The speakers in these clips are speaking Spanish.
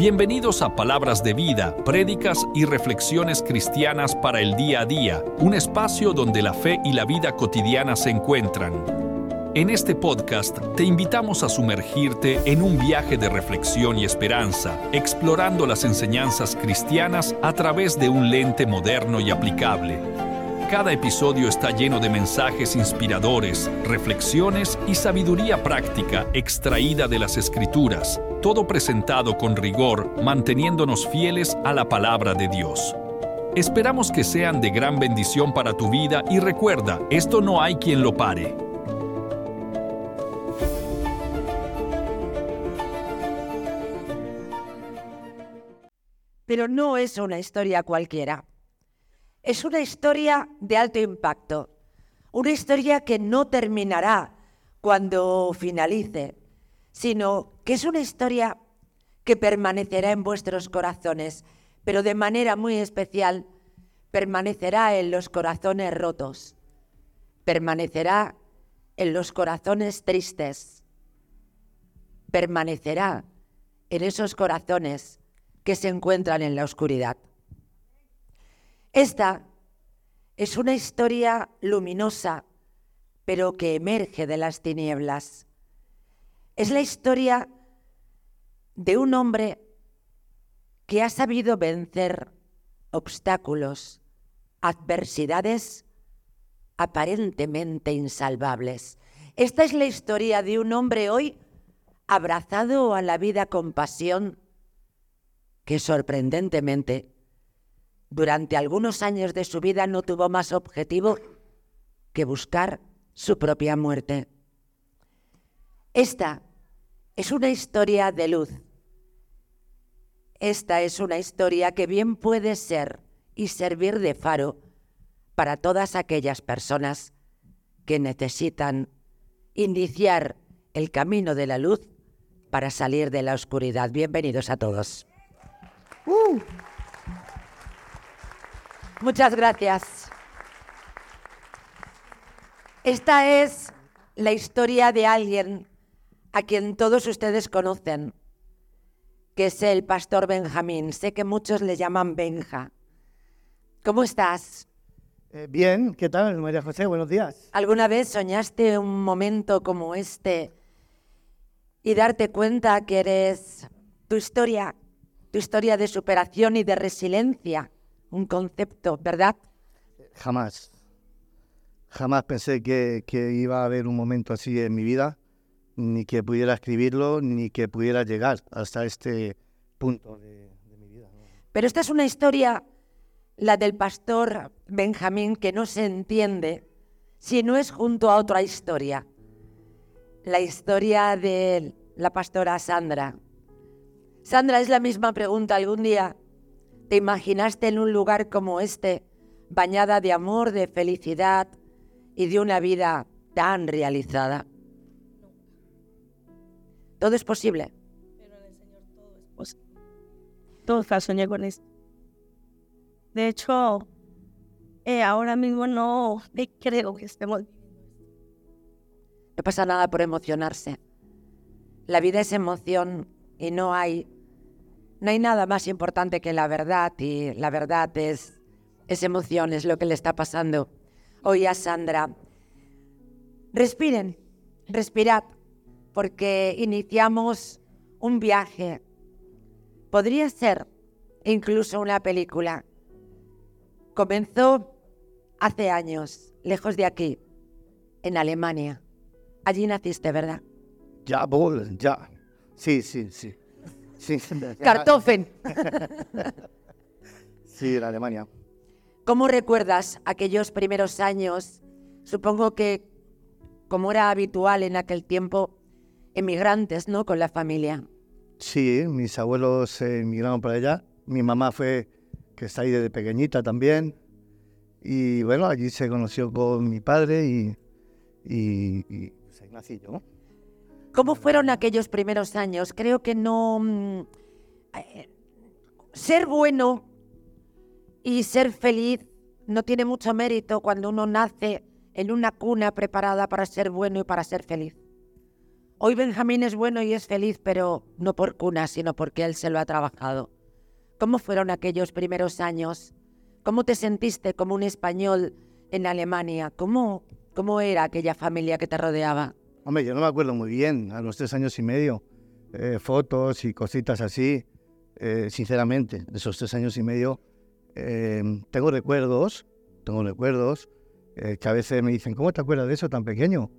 Bienvenidos a Palabras de Vida, prédicas y reflexiones cristianas para el día a día, un espacio donde la fe y la vida cotidiana se encuentran. En este podcast te invitamos a sumergirte en un viaje de reflexión y esperanza, explorando las enseñanzas cristianas a través de un lente moderno y aplicable. Cada episodio está lleno de mensajes inspiradores, reflexiones y sabiduría práctica extraída de las escrituras, todo presentado con rigor, manteniéndonos fieles a la palabra de Dios. Esperamos que sean de gran bendición para tu vida y recuerda, esto no hay quien lo pare. Pero no es una historia cualquiera. Es una historia de alto impacto, una historia que no terminará cuando finalice, sino que es una historia que permanecerá en vuestros corazones, pero de manera muy especial permanecerá en los corazones rotos, permanecerá en los corazones tristes, permanecerá en esos corazones que se encuentran en la oscuridad. Esta es una historia luminosa, pero que emerge de las tinieblas. Es la historia de un hombre que ha sabido vencer obstáculos, adversidades aparentemente insalvables. Esta es la historia de un hombre hoy abrazado a la vida con pasión que sorprendentemente durante algunos años de su vida no tuvo más objetivo que buscar su propia muerte. Esta es una historia de luz. Esta es una historia que bien puede ser y servir de faro para todas aquellas personas que necesitan iniciar el camino de la luz para salir de la oscuridad. Bienvenidos a todos. Uh. Muchas gracias. Esta es la historia de alguien a quien todos ustedes conocen, que es el pastor Benjamín. Sé que muchos le llaman Benja. ¿Cómo estás? Eh, bien, ¿qué tal, María José? Buenos días. ¿Alguna vez soñaste un momento como este y darte cuenta que eres tu historia, tu historia de superación y de resiliencia? un concepto, ¿verdad? Jamás. Jamás pensé que, iba a haber un momento así en mi vida, ni que pudiera escribirlo, ni que pudiera llegar hasta este punto de, mi vida. Pero esta es una historia, la del pastor Benjamín, que no se entiende si no es junto a otra historia. La historia de la pastora Sandra. Sandra, es la misma pregunta. Algún día ¿Te imaginaste en un lugar como este, bañada de amor, de felicidad y de una vida tan realizada? Todo es posible. Pero en el Señor todo es posible. Todo soñé con esto. De hecho, eh, ahora mismo no creo que estemos No pasa nada por emocionarse. La vida es emoción y no hay no hay nada más importante que la verdad y la verdad es, es emoción, es lo que le está pasando hoy a Sandra. Respiren, respirad, porque iniciamos un viaje. Podría ser incluso una película. Comenzó hace años, lejos de aquí, en Alemania. Allí naciste, ¿verdad? Ya, ya. Sí, sí, sí. Sí. Kartoffen. sí, en Alemania. ¿Cómo recuerdas aquellos primeros años? Supongo que, como era habitual en aquel tiempo, emigrantes, ¿no? Con la familia. Sí, mis abuelos se emigraron para allá. Mi mamá fue, que está ahí desde pequeñita también. Y bueno, allí se conoció con mi padre y, y, pues ahí nací yo. ¿Cómo fueron aquellos primeros años? Creo que no... Mm, eh, ser bueno y ser feliz no tiene mucho mérito cuando uno nace en una cuna preparada para ser bueno y para ser feliz. Hoy Benjamín es bueno y es feliz, pero no por cuna, sino porque él se lo ha trabajado. ¿Cómo fueron aquellos primeros años? ¿Cómo te sentiste como un español en Alemania? ¿Cómo, cómo era aquella familia que te rodeaba? Hombre, yo no me acuerdo muy bien, a los tres años y medio, eh, fotos y cositas así, eh, sinceramente, de esos tres años y medio, eh, tengo recuerdos, tengo recuerdos, que a veces me dicen, ¿cómo te acuerdas de eso tan pequeño?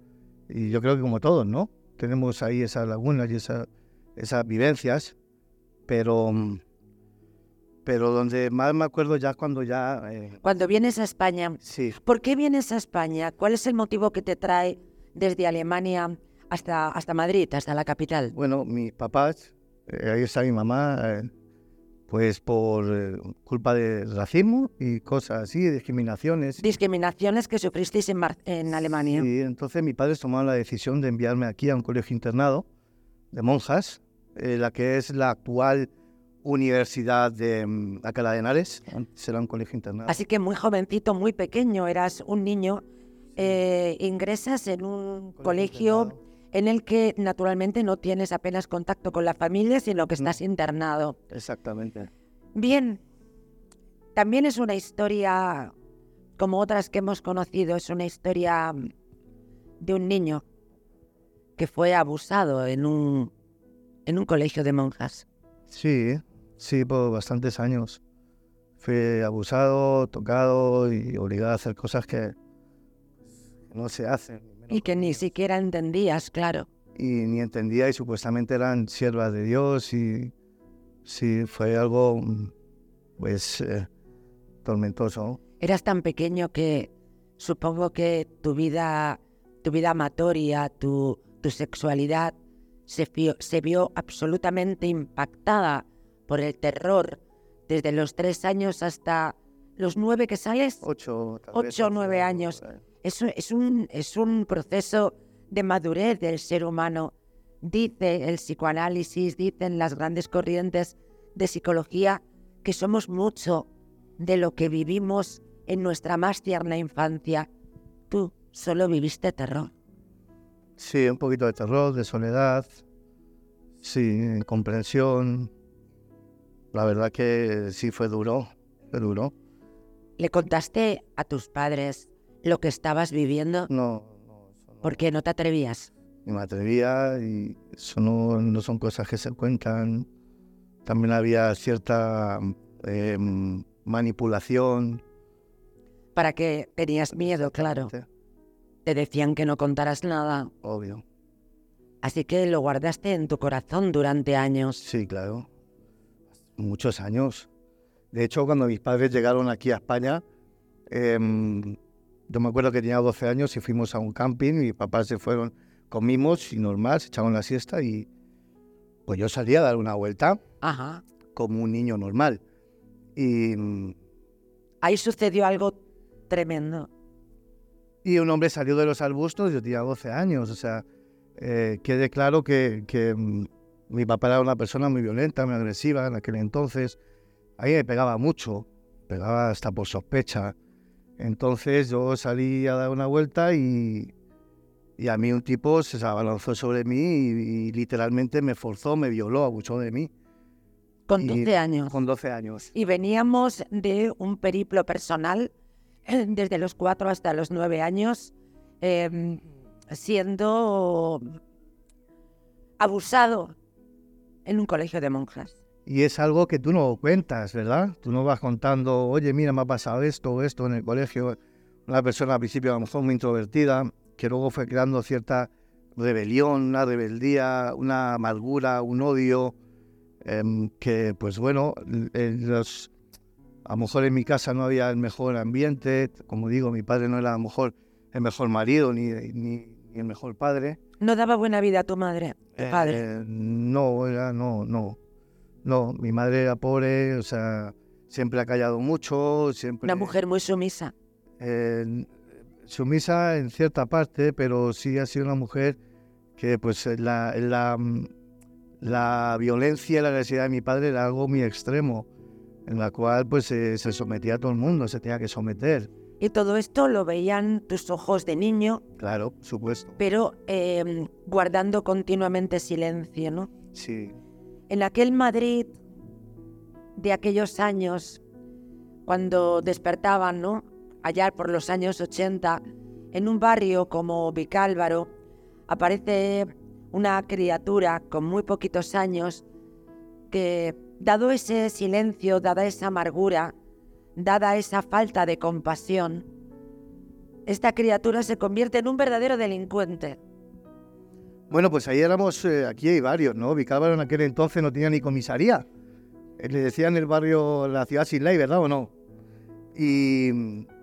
Y yo creo que como todos, ¿no? Tenemos ahí esas lagunas y esas vivencias, pero, pero donde más me acuerdo ya cuando ya... Cuando vienes a España. Sí. ¿Por qué vienes a España? ¿Cuál es el motivo que te trae desde Alemania hasta, hasta Madrid, hasta la capital? Bueno, mis papás, eh, ahí está mi mamá, eh, pues por eh, culpa de racismo y cosas así, discriminaciones. Discriminaciones que sufristeis en, en Alemania. Sí, entonces mis padres tomaron la decisión de enviarme aquí a un colegio internado de monjas, la que es la actual Universidad de um, Alcalá de Henares, será un colegio internado. Así que muy jovencito, muy pequeño, eras un niño eh, ingresas en un colegio en el que naturalmente no tienes apenas contacto con la familia, sino que estás internado. Exactamente. Bien, también es una historia, como otras que hemos conocido, es una historia de un niño que fue abusado en un, en un colegio de monjas. Sí, sí, por bastantes años. Fui abusado, tocado y obligado a hacer cosas que, no se hacen. Y que ni siquiera entendías, claro. Y ni entendía y supuestamente eran siervas de Dios y sí, fue algo pues eh, tormentoso. Eras tan pequeño que supongo que tu vida, tu vida amatoria, tu, tu sexualidad se vio, se vio absolutamente impactada por el terror desde los tres años hasta los nueve que sales. Ocho, ocho o nueve años. Es, es, un, es un proceso de madurez del ser humano. Dice el psicoanálisis, dicen las grandes corrientes de psicología que somos mucho de lo que vivimos en nuestra más tierna infancia. Tú solo viviste terror. Sí, un poquito de terror, de soledad, sí, comprensión. La verdad que sí fue duro, fue duro. ¿Le contaste a tus padres lo que estabas viviendo? No, no. ¿Por qué no te atrevías? Ni me atrevía y eso no, no, son cosas que se cuentan. También había cierta eh, manipulación. ¿Para qué tenías miedo, claro? Te decían que no contaras nada. Obvio. Así que lo guardaste en tu corazón durante años. Sí, claro. Muchos años. De hecho, cuando mis padres llegaron aquí a España, eh, yo me acuerdo que tenía 12 años y fuimos a un camping y mis papás se fueron, comimos y normal, se echaron la siesta y pues yo salí a dar una vuelta Ajá. como un niño normal. Y, Ahí sucedió algo tremendo. y un hombre salió de los arbustos, yo tenía 12 años, o sea, eh, quede claro que, que mm, mi papá era una persona muy violenta, muy agresiva en aquel entonces. Ahí me pegaba mucho, pegaba hasta por sospecha. Entonces yo salí a dar una vuelta y, y a mí un tipo se abalanzó sobre mí y, y literalmente me forzó, me violó, abusó de mí. Con Y- 12 años. Con 12 años. Y veníamos de un periplo personal eh, desde los 4 hasta los 9 años, eh, siendo abusado en un colegio de monjas. Y es algo que tú no cuentas, ¿verdad? Tú no vas contando, oye, mira, me ha pasado esto o esto en el colegio. Una persona al principio a lo mejor muy introvertida, que luego fue creando cierta rebelión, una rebeldía, una amargura, un odio, em, que pues bueno, en los, a lo mejor en mi casa no había el mejor ambiente, como digo, mi padre no era a lo mejor el mejor marido ni, ni, ni el mejor padre. No daba buena vida a tu madre, tu padre. Eh, no, era, no, no. No, mi madre era pobre, o sea, siempre ha callado mucho, siempre... Una mujer muy sumisa. eh, sumisa en cierta parte, pero sí ha sido una mujer que pues la, la, la violencia y la agresividad de mi padre era algo muy extremo, en la cual pues eh, se sometía a todo el mundo, se tenía que someter. Y todo esto lo veían tus ojos de niño, Claro, supuesto. pero eh, guardando continuamente silencio, ¿no? Sí. En aquel Madrid de aquellos años, cuando despertaban. Allá por los años 80, en un barrio como Vicálvaro, aparece una criatura con muy poquitos años que, dado ese silencio, dada esa amargura, dada esa falta de compasión, esta criatura se convierte en un verdadero delincuente. Bueno, pues ahí éramos, eh, aquí hay varios, ¿no? Vicálvaro en aquel entonces no tenía ni comisaría. Eh, Le decían el barrio la ciudad sin ley, ¿verdad o no? Y,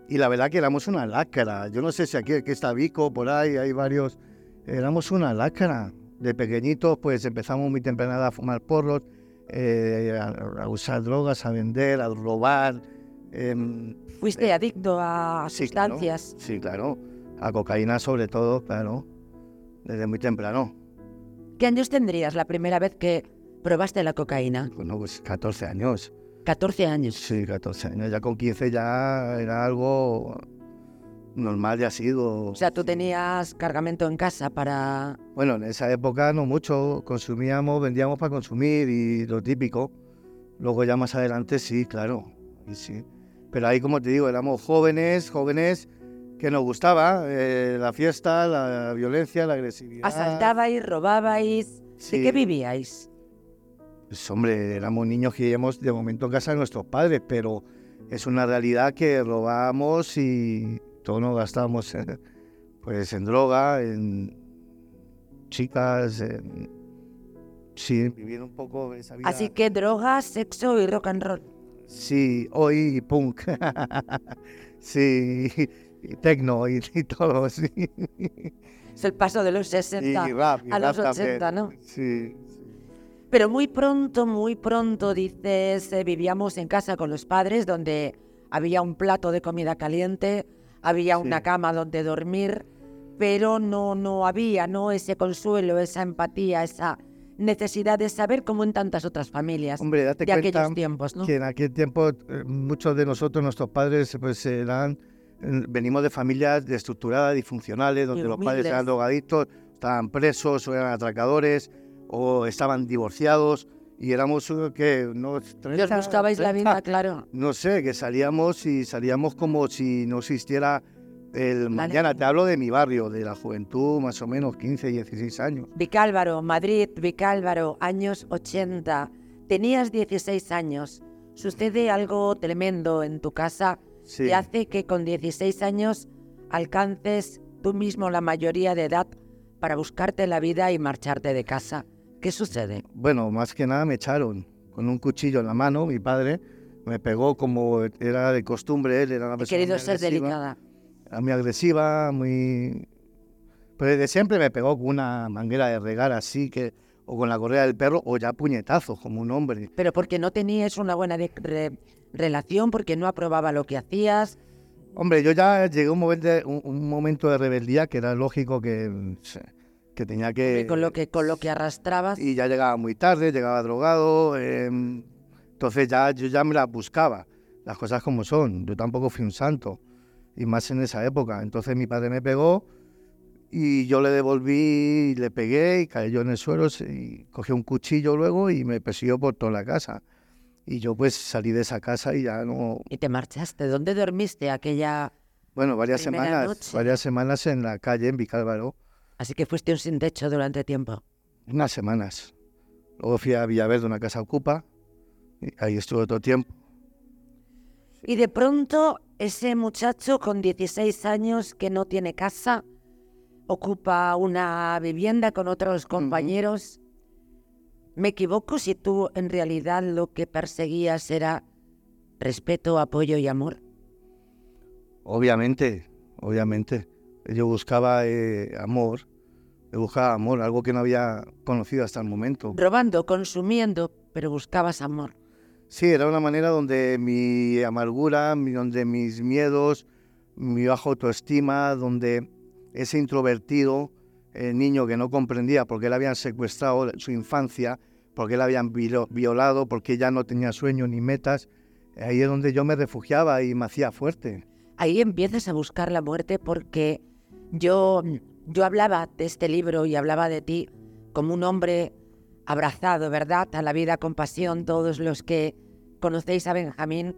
y la verdad que éramos una láscara. Yo no sé si aquí, aquí está Vico, por ahí, hay varios. Éramos una láscara. De pequeñitos, pues empezamos muy temprana a fumar porros, eh, a, a usar drogas, a vender, a robar. em, Fuiste adicto a sí, claro. sustancias. Sí, claro. A cocaína sobre todo, claro. Desde muy temprano. ¿Qué años tendrías la primera vez que probaste la cocaína? Bueno, pues 14 años. 14 años. Sí, 14 años. Ya con 15 ya era algo normal, ya ha sido. O sea, tú tenías cargamento en casa para... Bueno, en esa época no mucho. Consumíamos, vendíamos para consumir y lo típico. Luego ya más adelante sí, claro. Y sí. Pero ahí, como te digo, éramos jóvenes, jóvenes que nos gustaba eh, la fiesta, la violencia, la agresividad. Asaltabais, robabais... Sí. ¿De qué vivíais? Pues hombre, éramos niños que vivíamos de momento en casa de nuestros padres, pero es una realidad que robábamos y todo nos gastábamos en, pues en droga, en chicas, en sí, vivir un poco esa vida. Así que drogas, sexo y rock and roll. Sí, hoy punk. sí, y tecno y, y todo, sí. Es el paso de los 60 Y rap, y a los rap 80, también. ¿no? Sí. Pero muy pronto, muy pronto, dices, eh, vivíamos en casa con los padres donde había un plato de comida caliente, había Sí. una cama donde dormir, pero no, no había ¿no? ese consuelo, esa empatía, esa necesidad de saber como en tantas otras familias Hombre, date de cuenta aquellos tiempos, ¿no? que en aquel tiempo eh, muchos de nosotros, nuestros padres, pues eran, venimos de familias destructuradas, disfuncionales, donde los padres eran drogadictos, estaban presos o eran atracadores o estaban divorciados y éramos eh, que no os buscabais la vida, claro. no sé, que salíamos y salíamos como si no existiera el Vale. mañana. Te hablo de mi barrio, de la juventud, más o menos 15, 16 años. Vicálvaro, Madrid, Vicálvaro, años 80. Tenías 16 años. Sucede algo tremendo en tu casa Sí. que hace que con 16 años alcances tú mismo la mayoría de edad para buscarte la vida y marcharte de casa. ¿Qué sucede? Bueno, más que nada me echaron con un cuchillo en la mano, mi padre me pegó como era de costumbre, él era una He persona querido muy ser agresiva, delicada. era muy agresiva, muy... Pero desde siempre me pegó con una manguera de regar así, que o con la correa del perro, o ya puñetazos, como un hombre. Pero porque no tenías una buena de- re- relación, porque no aprobaba lo que hacías. Hombre, yo ya llegué a un momento, un, un momento de rebeldía que era lógico que, que tenía que... con lo que con lo que arrastrabas. y ya llegaba muy tarde, llegaba drogado, eh, entonces ya yo ya me las buscaba, las cosas como son, yo tampoco fui un santo, y más en esa época, entonces mi padre me pegó y yo le devolví, y le pegué y cayó en el suelo y cogí un cuchillo luego y me persiguió por toda la casa. Y yo pues salí de esa casa y ya no, Y te marchaste. ¿Dónde dormiste aquella? bueno, varias semanas, noche. varias semanas en la calle en Vicálvaro, Así que fuiste un sin techo durante tiempo. unas semanas. Luego fui a Villaverde, una casa ocupa, y ahí estuve otro tiempo. Y de pronto ese muchacho con 16 años que no tiene casa, ocupa una vivienda con otros compañeros. ¿Me equivoco si tú en realidad lo que perseguías era respeto, apoyo y amor? Obviamente, obviamente. Yo buscaba eh, amor, yo buscaba amor, algo que no había conocido hasta el momento. Robando, consumiendo, pero buscabas amor. Sí, era una manera donde mi amargura, donde mis miedos, mi baja autoestima, donde ese introvertido eh, niño que no comprendía por qué le habían secuestrado su infancia, por qué le habían violado, por qué ya no tenía sueños ni metas, ahí es donde yo me refugiaba y me hacía fuerte. ahí empiezas a buscar la muerte porque yo, yo hablaba de este libro y hablaba de ti como un hombre abrazado, ¿verdad? A la vida con pasión. Todos los que conocéis a Benjamín,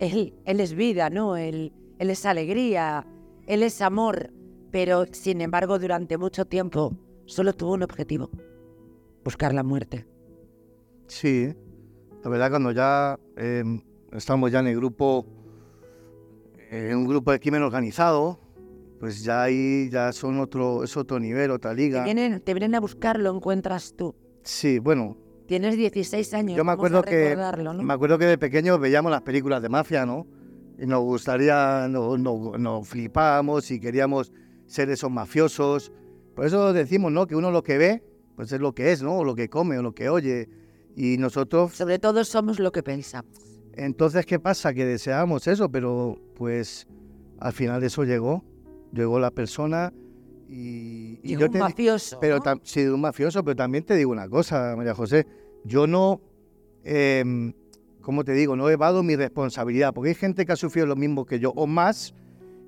él, él es vida, ¿no? Él, él es alegría, él es amor, pero sin embargo durante mucho tiempo solo tuvo un objetivo, buscar la muerte. Sí, la verdad cuando ya eh, estamos ya en el grupo, en un grupo de crimen organizado, pues ya ahí ya son otro, es otro nivel, otra liga. Te vienen, te vienen a buscar, lo encuentras tú. Sí, bueno. Tienes 16 años. Yo me acuerdo que ¿no? me acuerdo que de pequeño veíamos las películas de mafia, ¿no? Y nos gustaría, nos no, no flipábamos y queríamos ser esos mafiosos. Por eso decimos, ¿no? Que uno lo que ve, pues es lo que es, ¿no? O lo que come, o lo que oye. Y nosotros... Sobre todo somos lo que pensamos. Entonces, ¿qué pasa? Que deseábamos eso, pero pues al final eso llegó. Llegó la persona y... y yo un mafioso. Pero ¿no? Sí, un mafioso, pero también te digo una cosa, María José. Yo no... Eh, ¿Cómo te digo? No he evado mi responsabilidad, porque hay gente que ha sufrido lo mismo que yo o más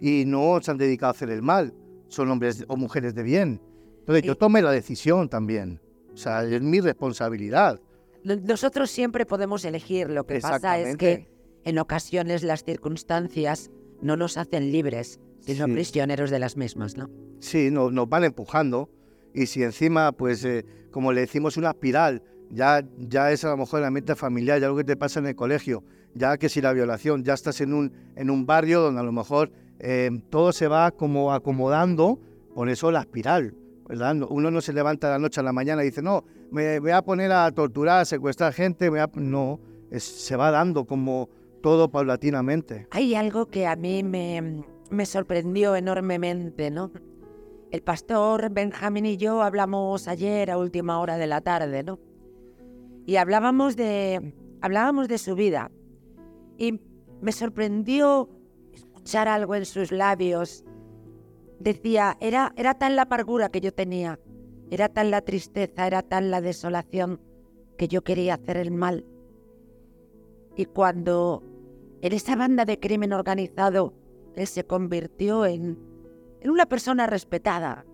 y no se han dedicado a hacer el mal. Son hombres o mujeres de bien. Entonces, yo tomé la decisión también. O sea, es mi responsabilidad. Nosotros siempre podemos elegir. Lo que pasa es que en ocasiones las circunstancias no nos hacen libres, sino Sí. prisioneros de las mismas, ¿no? Sí, nos, nos van empujando. Y si encima, pues, eh, como le decimos, una espiral, ya, ya es a lo mejor el ambiente familiar, ya lo que te pasa en el colegio, ya que si la violación, ya estás en un, en un barrio donde a lo mejor eh, todo se va como acomodando, por eso la espiral, ¿verdad? No- Uno no se levanta de la noche a la mañana y dice, no, me voy a poner a torturar, a secuestrar gente, me a-". no, se va dando como todo paulatinamente. Hay algo que a mí me, me sorprendió enormemente, ¿no? El pastor Benjamín y yo hablamos ayer a última hora de la tarde, ¿no? Y hablábamos de, hablábamos de su vida. Y me sorprendió escuchar algo en sus labios. Decía, era, era tan la amargura que yo tenía, era tan la tristeza, era tan la desolación que yo quería hacer el mal. Y cuando en esa banda de crimen organizado él se convirtió en, en una persona respetada.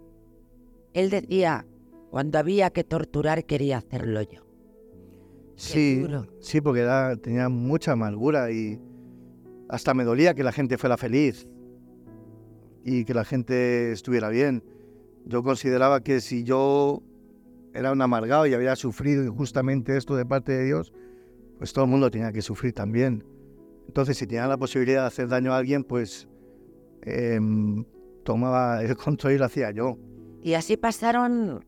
Él decía, cuando había que torturar quería hacerlo yo. Sí, sí, porque era- tenía mucha amargura y hasta me dolía que la gente fuera feliz y que la gente estuviera bien. Yo consideraba que si yo era un amargado y había sufrido injustamente esto de parte de Dios, pues todo el mundo tenía que sufrir también. Entonces, si tenía la posibilidad de hacer daño a alguien, pues em, tomaba el control y lo hacía yo. Y así pasaron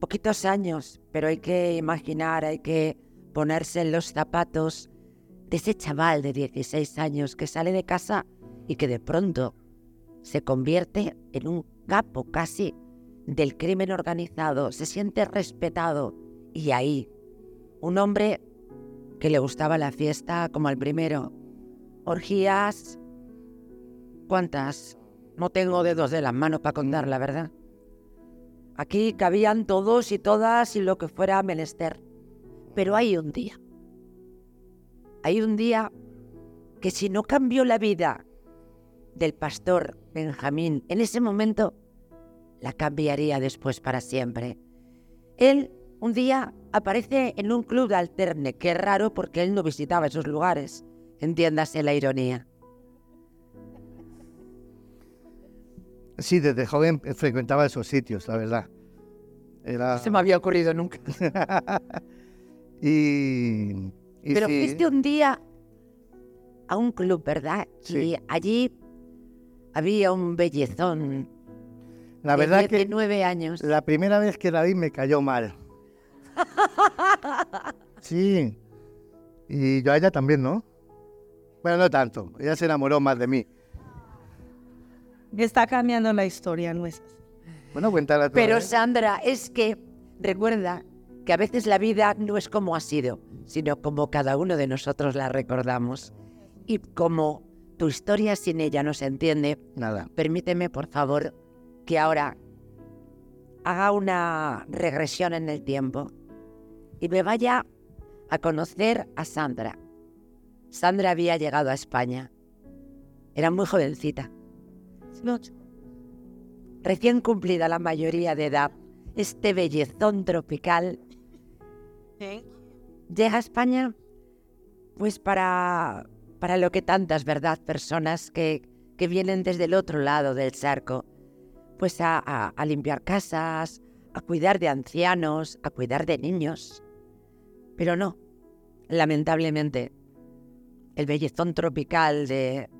poquitos años, pero hay que imaginar, hay que ponerse en los zapatos de ese chaval de 16 años que sale de casa y que de pronto se convierte en un capo casi del crimen organizado, se siente respetado y ahí un hombre que le gustaba la fiesta como al primero, orgías, ¿cuántas? No tengo dedos de las manos para contar, la verdad. Aquí cabían todos y todas y lo que fuera menester. Pero hay un día. Hay un día que si no cambió la vida del pastor Benjamín en ese momento, la cambiaría después para siempre. Él un día aparece en un club de alterne, que es raro porque él no visitaba esos lugares. Entiéndase la ironía. Sí, desde joven frecuentaba esos sitios, la verdad. Era... No se me había ocurrido nunca. y, y Pero sí, fuiste un día a un club, ¿verdad? Sí. Y allí había un bellezón la de verdad que 19 años. la primera vez que la vi me cayó mal. Sí. Y yo a ella también, ¿no? Bueno, no tanto. Ella se enamoró más de mí. Está cambiando la historia nuestra. Bueno, cuéntala tú. Pero. Sandra, es que recuerda que a veces la vida no es como ha sido, sino como cada uno de nosotros la recordamos. Y como tu historia sin ella no se entiende, Nada. permíteme, por favor, que ahora haga una regresión en el tiempo y me vaya a conocer a Sandra. Sandra había llegado a España Era muy jovencita, 18. recién cumplida la mayoría de edad. Este bellezón tropical llega a España pues para, para lo que tantas, ¿verdad? Personas que, que vienen desde el otro lado del charco, pues a, limpiar casas, a cuidar de ancianos, a cuidar de niños. Pero no, lamentablemente, el bellezón tropical de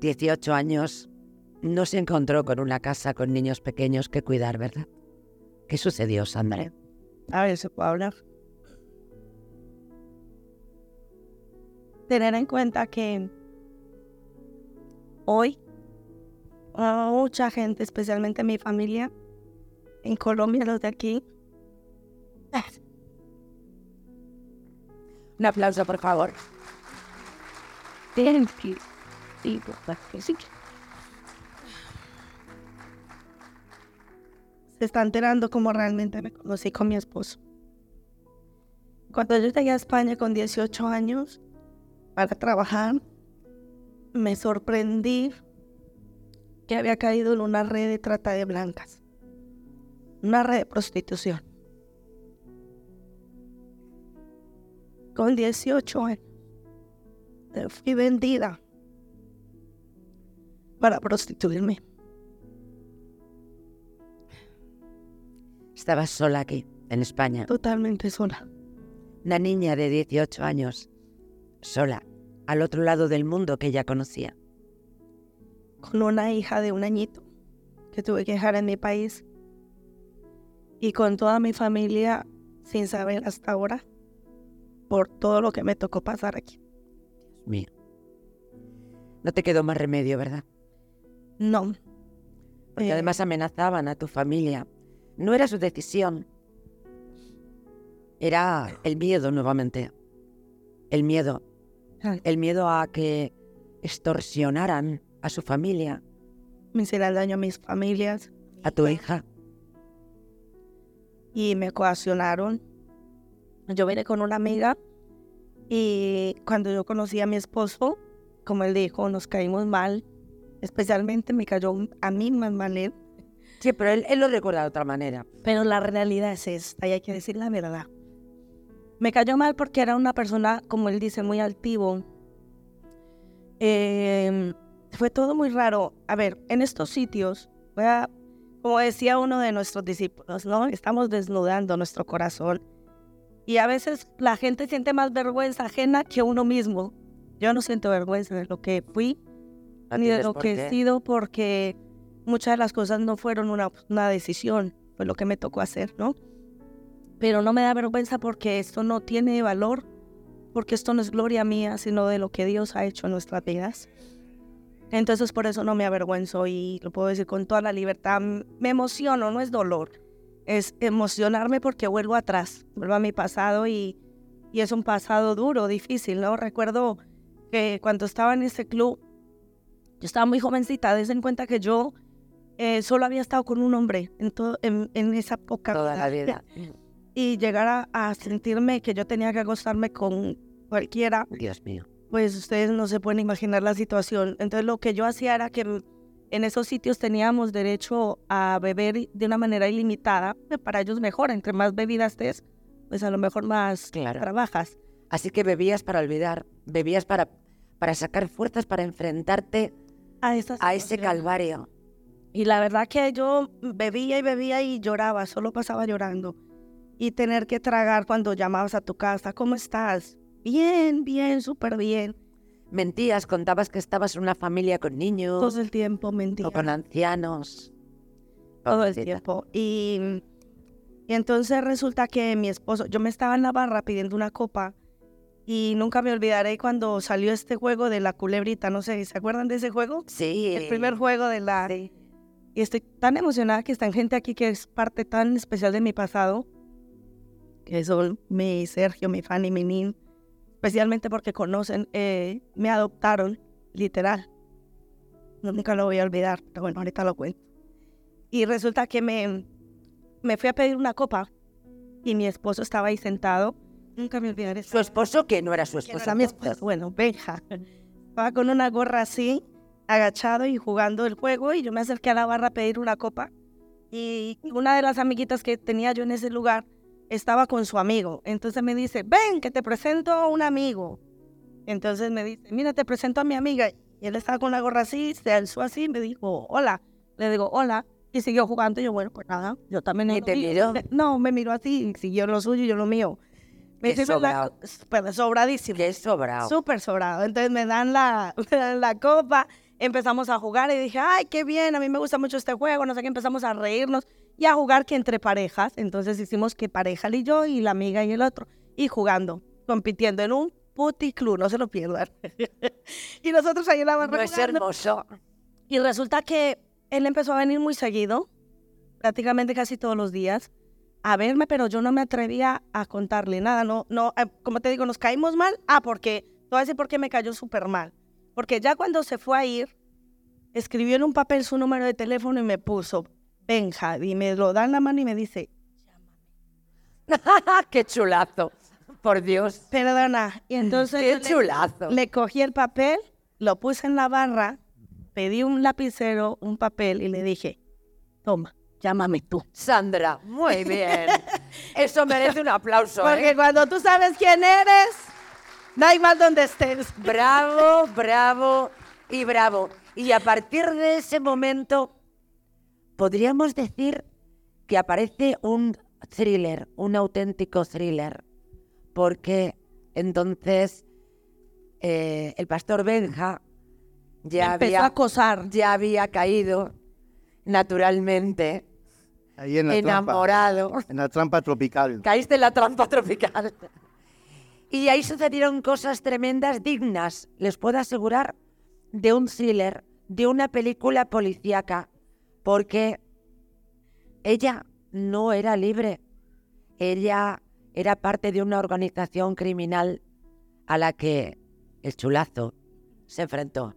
18 años no se encontró con una casa con niños pequeños que cuidar, ¿verdad? ¿Qué sucedió, Sandra? A ver, ¿se puede hablar? Tener en cuenta que hoy mucha gente, especialmente mi familia, en Colombia, los de aquí, Un aplauso, por favor. tienen que... sí, sí. Se está enterando cómo realmente me conocí con mi esposo. Cuando yo llegué a España con 18 años para trabajar, me sorprendí que había caído en una red de trata de blancas, una red de prostitución. Con 18 años fui vendida para prostituirme. Estabas sola aquí, en España. Totalmente sola. Una niña de 18 años, sola, al otro lado del mundo que ella conocía. Con una hija de un añito que tuve que dejar en mi país y con toda mi familia sin saber hasta ahora por todo lo que me tocó pasar aquí. Mío. No te quedó más remedio, ¿verdad? No. Porque Eh, además amenazaban a tu familia. No era su decisión. Era el miedo nuevamente. El miedo. El miedo a que extorsionaran a su familia, me hicieron daño a mis familias a tu hija. y me coaccionaron. Yo vine con una amiga y cuando yo conocí a mi esposo, como él dijo, nos caímos mal. Especialmente me cayó a mí más mal él. Sí, pero él, él lo recuerda de otra manera. Pero la realidad es esta y hay que decir la verdad. Me cayó mal porque era una persona, como él dice, muy altivo. Eh, fue todo muy raro. A ver, en estos sitios, a- como decía uno de nuestros discípulos, ¿no? Estamos desnudando nuestro corazón. Y a veces la gente siente más vergüenza ajena que uno mismo. Yo no siento vergüenza de lo que fui No ni de lo que qué. he sido porque muchas de las cosas no fueron una, una decisión, fue lo que me tocó hacer, ¿no? Pero no me da vergüenza porque esto no tiene valor, porque esto no es gloria mía, sino de lo que Dios ha hecho en nuestras vidas. Entonces por eso no me avergüenzo y lo puedo decir con toda la libertad. Me emociono, no es dolor, es emocionarme porque vuelvo atrás, vuelvo a mi pasado y, y es un pasado duro, difícil, ¿no? Recuerdo que cuando estaba en ese club, yo estaba muy jovencita, des en cuenta que yo eh, solo había estado con un hombre en, todo, en, en esa poca Toda la vida. Y llegar a, a sentirme que yo tenía que acostarme con cualquiera, Dios mío. Pues ustedes no se pueden imaginar la situación. Entonces lo que yo hacía era que en esos sitios teníamos derecho a beber de una manera ilimitada, para ellos mejor, entre más bebidas des, pues a lo mejor más Claro. trabajas. Así que bebías para olvidar, bebías para, para sacar fuerzas, para enfrentarte A, a ese calvario. Y la verdad que yo bebía y bebía y lloraba, solo pasaba llorando. Y tener que tragar cuando llamabas a tu casa, ¿cómo estás? Bien, bien, súper bien. Mentías, contabas que estabas en una familia con niños Todo el tiempo mentía. o con ancianos. todo el tiempo. Y, y entonces resulta que mi esposo, yo me estaba en la barra pidiendo una copa y nunca me olvidaré cuando salió este juego de la culebrita, no sé, ¿se acuerdan de ese juego? Sí. El primer juego de la... Sí. Y estoy tan emocionada que están gente aquí que es parte tan especial de mi pasado, que son mi Sergio, mi Fanny, mi Nin, especialmente porque conocen, eh, me adoptaron, literal. No, Nunca lo voy a olvidar, pero bueno, ahorita lo cuento. Y resulta que me, me fui a pedir una copa y mi esposo estaba ahí sentado. Nunca me olvidaré. Su esposo, que no era su Que no era mi esposo, bueno, Benja. Estaba con una gorra así agachado y jugando el juego y yo me acerqué a la barra a pedir una copa y una de las amiguitas que tenía yo en ese lugar estaba con su amigo. Entonces me dice, ven, que te presento a un amigo. Entonces me dice, mira, te presento a mi amiga. Y él estaba con la gorra así, se alzó así, me dijo, hola. Le digo, hola. Y siguió jugando. Y yo, bueno, pues nada, yo también. ¿Y te miró? No, me miró así, siguió lo suyo y yo lo mío. Me dice, sobrado. Pero sobradísimo. Qué sobrado. Súper sobrado. Entonces me dan la, me dan la copa, empezamos a jugar y dije, ay, qué bien, a mí me gusta mucho este juego, no sé qué, empezamos a reírnos y a jugar que entre parejas. Entonces hicimos que pareja y yo y la amiga y el otro. Y jugando, compitiendo en un puticlub, no se lo pierdan. y nosotros ahí en la barra No es hermoso. Y resulta que él empezó a venir muy seguido, prácticamente casi todos los días, a verme, pero yo no me atrevía a contarle nada. No, no, eh, como te digo, nos caímos mal. Ah, porque, te voy a decir por qué me cayó súper mal. Porque ya cuando se fue a ir, escribió en un papel su número de teléfono y me puso Benja, y me lo da en la mano y me dice, Qué chulazo. Por Dios. perdona. Y entonces Qué le- chulazo. Le cogí el papel, lo puse en la barra, pedí un lapicero, un papel y le dije, toma, llámame tú. Sandra, muy bien. Eso merece un aplauso. Porque ¿eh? cuando tú sabes quién eres, da igual donde estés. Bravo, bravo y bravo. Y a partir de ese momento, podríamos decir que aparece un thriller, un auténtico thriller. Porque entonces eh, el pastor Benja ya Empezó a había, acosar. ya había caído naturalmente Ahí en la enamorado. trampa. En la trampa tropical. Caíste en la trampa tropical. Y ahí sucedieron cosas tremendas, dignas, les puedo asegurar, de un thriller, de una película policíaca, porque ella no era libre. Ella era parte de una organización criminal a la que el chulazo se enfrentó.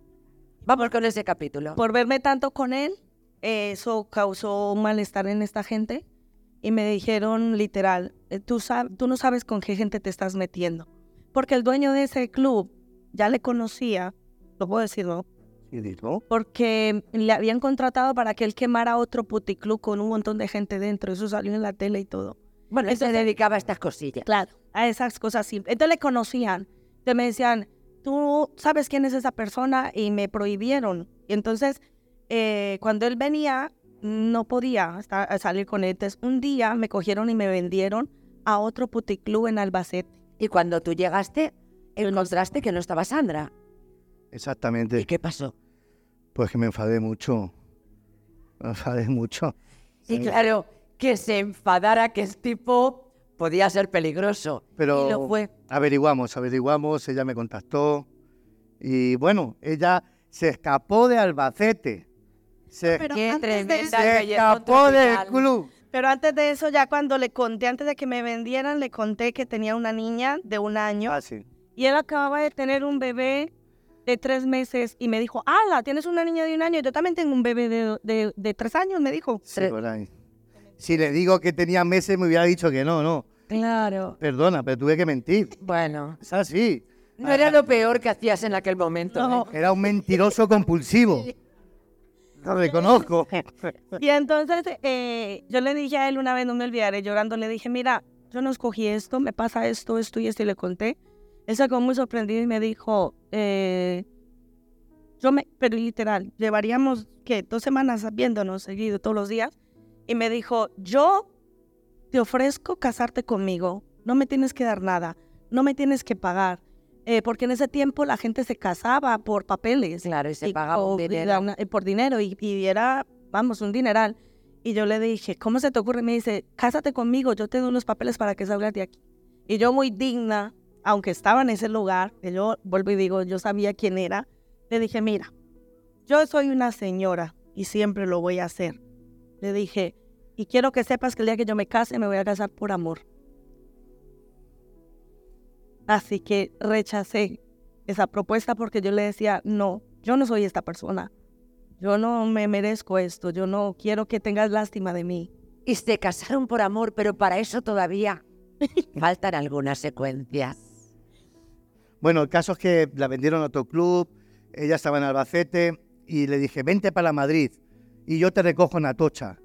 Vamos con ese capítulo. Por verme tanto con él, eh, eso causó un malestar en esta gente y me dijeron literal, eh, tú, sab- tú no sabes con qué gente te estás metiendo. Porque el dueño de ese club ya le conocía, lo puedo decir, ¿no? Porque le habían contratado para que él quemara otro puticlub con un montón de gente dentro. Eso salió en la tele y todo. Bueno, él se dedicaba a estas cosillas. Claro. A esas cosas simples. Entonces le conocían. Entonces me decían, tú sabes quién es esa persona y me prohibieron. Y entonces, eh, cuando él venía, no podía esta- salir con él. Entonces, un día me cogieron y me vendieron a otro puticlub en Albacete. Y cuando tú llegaste, encontraste que no estaba Sandra. Exactamente. ¿Y qué pasó? Pues que me enfadé mucho. Me enfadé mucho. Y Sí. claro, que se enfadara que el tipo podía ser peligroso. Pero Y lo fue. averiguamos, averiguamos, ella me contactó. Y bueno, ella se escapó de Albacete. Se, Pero Qué antes de tremenda se escapó del tropical. club. Pero antes de eso, ya cuando le conté, antes de que me vendieran, le conté que tenía una niña de un año. Ah, sí. Y él acababa de tener un bebé de tres meses y me dijo, ¡Hala! Tienes una niña de un año. Yo también tengo un bebé de, de- de tres años, me dijo. Sí, Tre- por ahí. Si le digo que tenía meses, me hubiera dicho que no, no. Claro. Perdona, pero tuve que mentir. Bueno, Es así. no era lo peor que hacías en aquel momento. No. ¿eh? Era un mentiroso compulsivo. Lo reconozco. Y entonces eh, yo le dije a él una vez, no me olvidaré, llorando, le dije, mira, yo no escogí esto, me pasa esto, esto y esto, y le conté. Él se quedó muy sorprendido y me dijo, eh, yo me, pero literal, llevaríamos, ¿qué? Dos semanas viéndonos seguido todos los días. Y me dijo, yo te ofrezco casarte conmigo, no me tienes que dar nada, no me tienes que pagar. Eh, porque en ese tiempo la gente se casaba por papeles Claro, y se y pagaba dinero. una- eh, por dinero y, y era, vamos, un dineral. Y yo le dije, ¿cómo se te ocurre? Me dice, cásate conmigo, yo te doy los papeles para que salgas de aquí. Y yo muy digna, aunque estaba en ese lugar, que yo vuelvo y digo, yo sabía quién era, le dije, mira, yo soy una señora y siempre lo voy a hacer. Le dije, y quiero que sepas que el día que yo me case, me voy a casar por amor. Así que rechacé esa propuesta porque yo le decía, no, yo no soy esta persona. Yo no me merezco esto. Yo no quiero que tengas lástima de mí. Y se casaron por amor, pero para eso todavía faltan algunas secuencias. Bueno, el caso es que la vendieron a otro club, ella estaba en Albacete y le dije, vente para Madrid y yo te recojo en Atocha.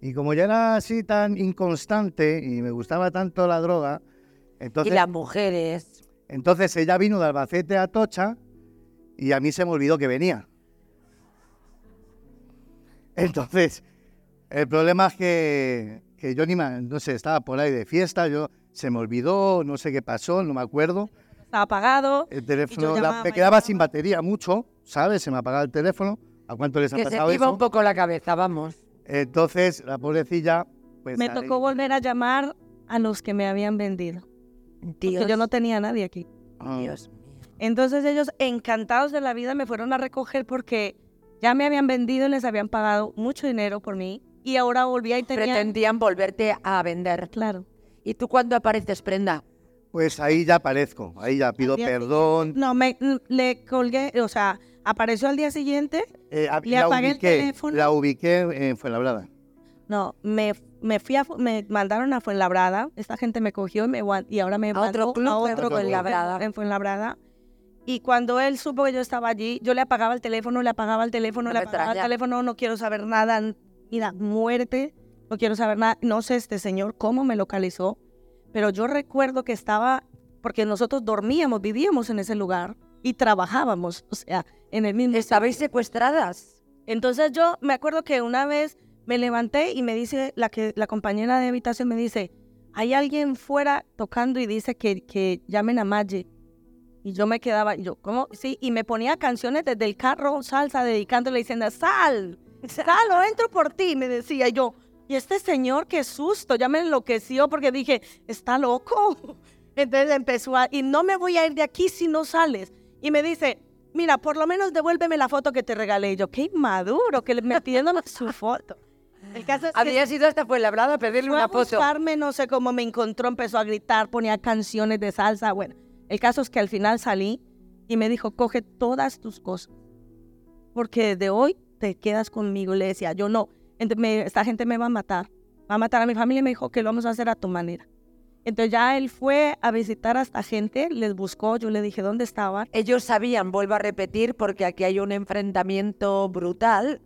Y como ya era así tan inconstante y me gustaba tanto la droga, entonces... Y las mujeres. Entonces ella vino de Albacete a Atocha y a mí se me olvidó que venía. Entonces, el problema es que, que yo ni me, no sé, estaba por ahí de fiesta, yo se me olvidó, no sé qué pasó, no me acuerdo. Estaba apagado. El teléfono yo la- llamaba me quedaba llamaba. sin batería mucho, ¿sabes? Se me apagaba el teléfono. ¿A cuánto les ha Que se pasado te iba eso? un poco la cabeza, vamos. Entonces, la pobrecilla, pues Me ahí- tocó volver a llamar a los que me habían vendido. Porque Dios, yo no tenía a nadie aquí. Ah, Dios mío. Entonces ellos, encantados de la vida, me fueron a recoger porque ya me habían vendido y les habían pagado mucho dinero por mí. Y ahora volvía y tenía... Pretendían volverte a vender. Claro. ¿Y tú cuándo apareces, Prenda? Pues ahí ya aparezco, ahí ya pido día perdón. No, me le colgué, o sea, apareció al día siguiente. eh, a- Le la apagué el teléfono. La ubiqué en Fuenlabrada. No, me, me fui a, me mandaron a Fuenlabrada. Esta gente me cogió y, me, y ahora me A otro club a en otro club Fuenlabrada. En Fuenlabrada. Y cuando él supo que yo estaba allí, yo le apagaba el teléfono, le apagaba el teléfono, No le apagaba el extraña. teléfono, no quiero saber nada, mira, muerte, no quiero saber nada. No sé este señor cómo me localizó, pero yo recuerdo que estaba, porque nosotros dormíamos, vivíamos en ese lugar y trabajábamos, o sea, en el mismo ¿Estabais secuestradas? entonces yo me acuerdo que una vez me levanté y me dice, la, que, la compañera de habitación me dice, hay alguien fuera tocando y dice que, que llamen a Maggie. Y yo me quedaba, yo, ¿cómo? Sí, y me ponía canciones desde el carro, salsa, dedicándole, diciendo, sal, sal, o entro por ti, me decía yo. Y este señor, qué susto, ya me enloqueció porque dije, está loco. Entonces empezó a, y no me voy a ir de aquí si no sales. Y me dice, mira, por lo menos devuélveme la foto que te regalé. Y yo, qué inmaduro, que me pidiéndome su foto. El caso es que Habías ido hasta Fuenlabrada a pedirle fue una a foto. buscarme, no sé cómo me encontró, empezó a gritar, ponía canciones de salsa. Bueno, el caso es que al final salí y me dijo, coge todas tus cosas, porque de hoy te quedas conmigo. Le decía, yo no, me- esta gente me va a matar, va a matar a mi familia y me dijo que lo vamos a hacer a tu manera. Entonces ya él fue a visitar a esta gente, les buscó, yo le dije dónde estaban. Ellos sabían, vuelvo a repetir, porque aquí hay un enfrentamiento brutal.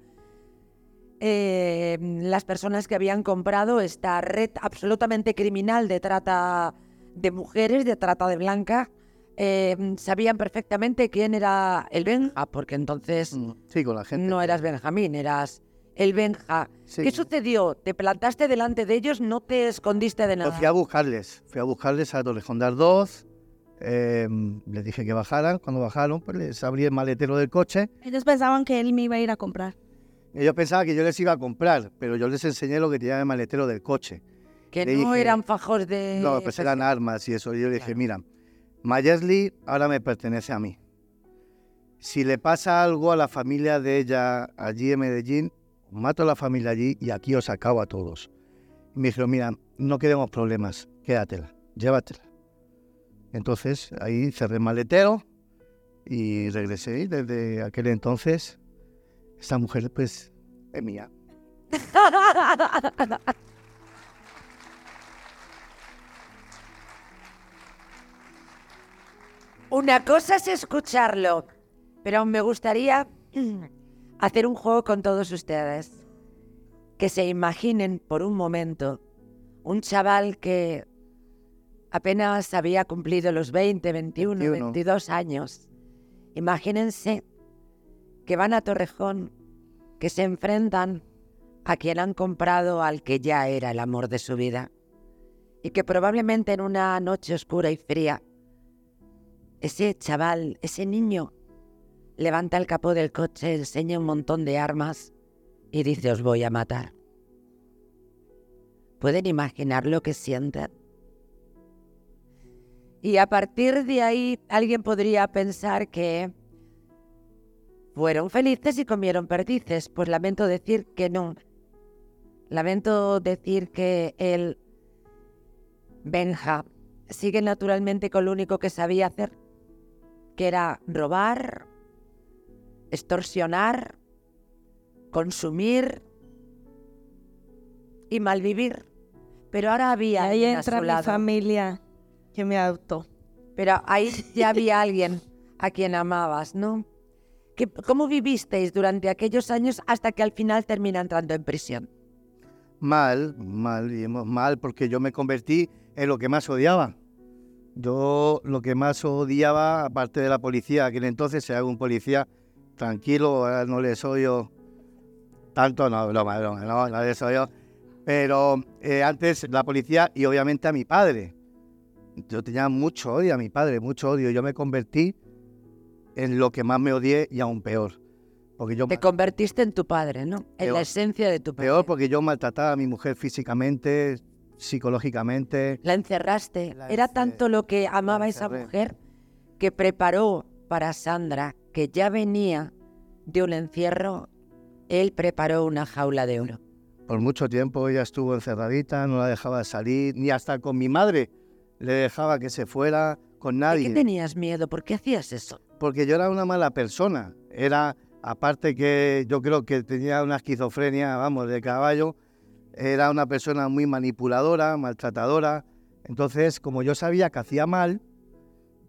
Eh, las personas que habían comprado esta red absolutamente criminal de trata de mujeres, de trata de blanca, eh, sabían perfectamente quién era el Benja, porque entonces Mm, Sí, con la gente. no eras Benjamín, eras el Benja. Sí. ¿Qué sucedió? ¿Te plantaste delante de ellos? ¿No te escondiste de Pues nada? fui a buscarles, fui a buscarles a Torrejondar 2, eh, les dije que bajaran, cuando bajaron pues les abrí el maletero del coche, Ellos pensaban que él me iba a ir a comprar. Ellos pensaban que yo les iba a comprar, pero yo les enseñé lo que tenía en el maletero del coche. que le no dije- eran fajos de... No, pues eran armas y eso, y yo le dije, Claro. mira, Mayerly ahora me pertenece a mí. Si le pasa algo a la familia de ella allí en Medellín, mato a la familia allí y aquí os acabo a todos. Y me dijeron, mira, no queremos problemas, quédatela, llévatela. Entonces ahí cerré el maletero y regresé y desde aquel entonces esta mujer pues es mía. Una cosa es escucharlo, pero me gustaría hacer un juego con todos ustedes. Que se imaginen por un momento un chaval que apenas había cumplido los 20, 21, 21. 22 años. Imagínense que van a Torrejón, que se enfrentan a quien han comprado al que ya era el amor de su vida. Y que probablemente en una noche oscura y fría ese chaval, ese niño, levanta el capó del coche, enseña un montón de armas y dice os voy a matar. ¿Pueden imaginar lo que sienten? Y a partir de ahí alguien podría pensar que fueron felices y comieron perdices. Pues lamento decir que no. Lamento decir que el Benja sigue naturalmente con lo único que sabía hacer, que era robar, extorsionar, consumir y malvivir. Pero ahora había ahí a entra su mi lado. familia que me adoptó. Pero ahí ya había alguien a quien amabas, ¿no? ¿Qué- ¿Cómo vivisteis durante aquellos años hasta que al final termina entrando en prisión? Mal, mal, mal, porque yo me convertí en lo que más odiaba. Yo lo que más odiaba, aparte de la policía, aquel entonces era un policía tranquilo, no le soy yo tanto, no, broma, broma, no, no le soy yo. Pero eh, antes la policía y obviamente a mi padre. Yo tenía mucho odio a mi padre, mucho odio. Yo me convertí en lo que más me odié y aún peor. Porque yo Te convertiste en tu padre, ¿no? En Peor. la esencia de tu padre. Peor porque yo maltrataba a mi mujer físicamente, psicológicamente. La encerraste. La Era tanto lo que amaba esa mujer que preparó para Sandra, que ya venía de un encierro, él preparó una jaula de oro. Por mucho tiempo ella estuvo encerradita, no la dejaba salir, ni hasta con mi madre le dejaba que se fuera con ¿De qué nadie. tenías miedo? ¿Por qué hacías eso? Porque yo era una mala persona. Era, aparte que yo creo que tenía una esquizofrenia, vamos, de caballo, era una persona muy manipuladora, maltratadora. Entonces, como yo sabía que hacía mal,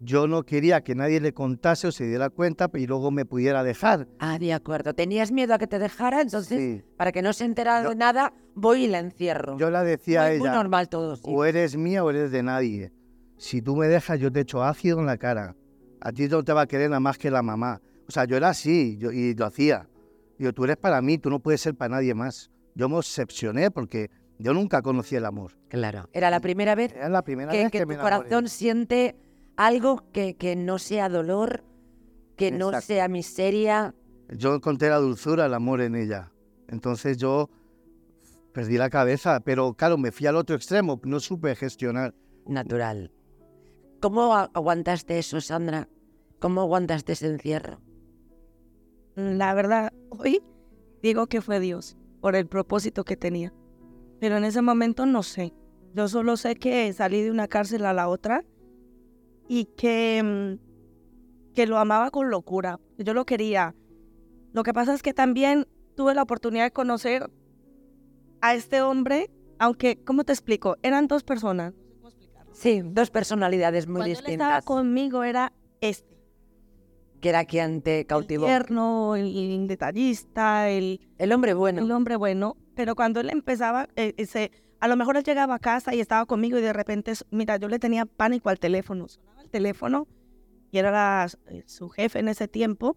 yo no quería que nadie le contase o se diera cuenta y luego me pudiera dejar. Ah, de acuerdo. ¿Tenías miedo a que te dejara? Entonces, Sí. para que no se enterara Yo- de nada, voy y la encierro. Yo la decía a muy, muy ella, normal todo, sí. o eres mía o eres de nadie. Si tú me dejas, yo te echo ácido en la cara. A ti no te va a querer nada más que la mamá. O sea, yo era así yo, y lo hacía. Digo, tú eres para mí, tú no puedes ser para nadie más. Yo me obsesioné porque yo nunca conocí el amor. Claro. Era la primera vez Era la primera que, vez que que, tu me corazón siente algo que, que no sea dolor, que no sea miseria. Yo encontré la dulzura, el amor en ella. Entonces yo perdí la cabeza, pero claro, me fui al otro extremo, no supe gestionar. natural. ¿Cómo aguantaste eso, Sandra? ¿Cómo aguantaste ese encierro? La verdad, hoy digo que fue Dios por el propósito que tenía. Pero en ese momento no sé. Yo solo sé que salí de una cárcel a la otra y que, mm, que lo amaba con locura. Yo lo quería. Lo que pasa es que también tuve la oportunidad de conocer a este hombre, aunque, ¿cómo te explico? Eran dos personas. No sé cómo explicarlo. Sí, dos personalidades muy Cuando él estaba distintas. conmigo era este. Que era quien te El cautivó. tierno, el detallista, el, El hombre bueno. el hombre bueno, pero cuando él empezaba, eh, eh, se- a lo mejor él llegaba a casa y estaba conmigo y de repente, mira, yo le tenía pánico al teléfono. Sonaba el teléfono y era la- eh, su jefe en ese tiempo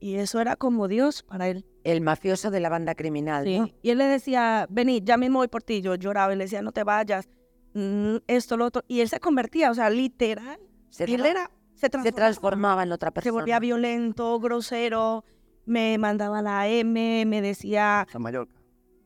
y eso era como Dios para él. El mafioso de la banda criminal, Sí. ¿no? Y él le decía, vení, ya mismo voy por ti. Yo lloraba y le decía, no te vayas, esto, lo otro. Y él se convertía, o sea, literal. Se, él tra- era, se se transformaba. en otra Se persona. volvía violento, grosero, me mandaba la M, me decía San Mallorca.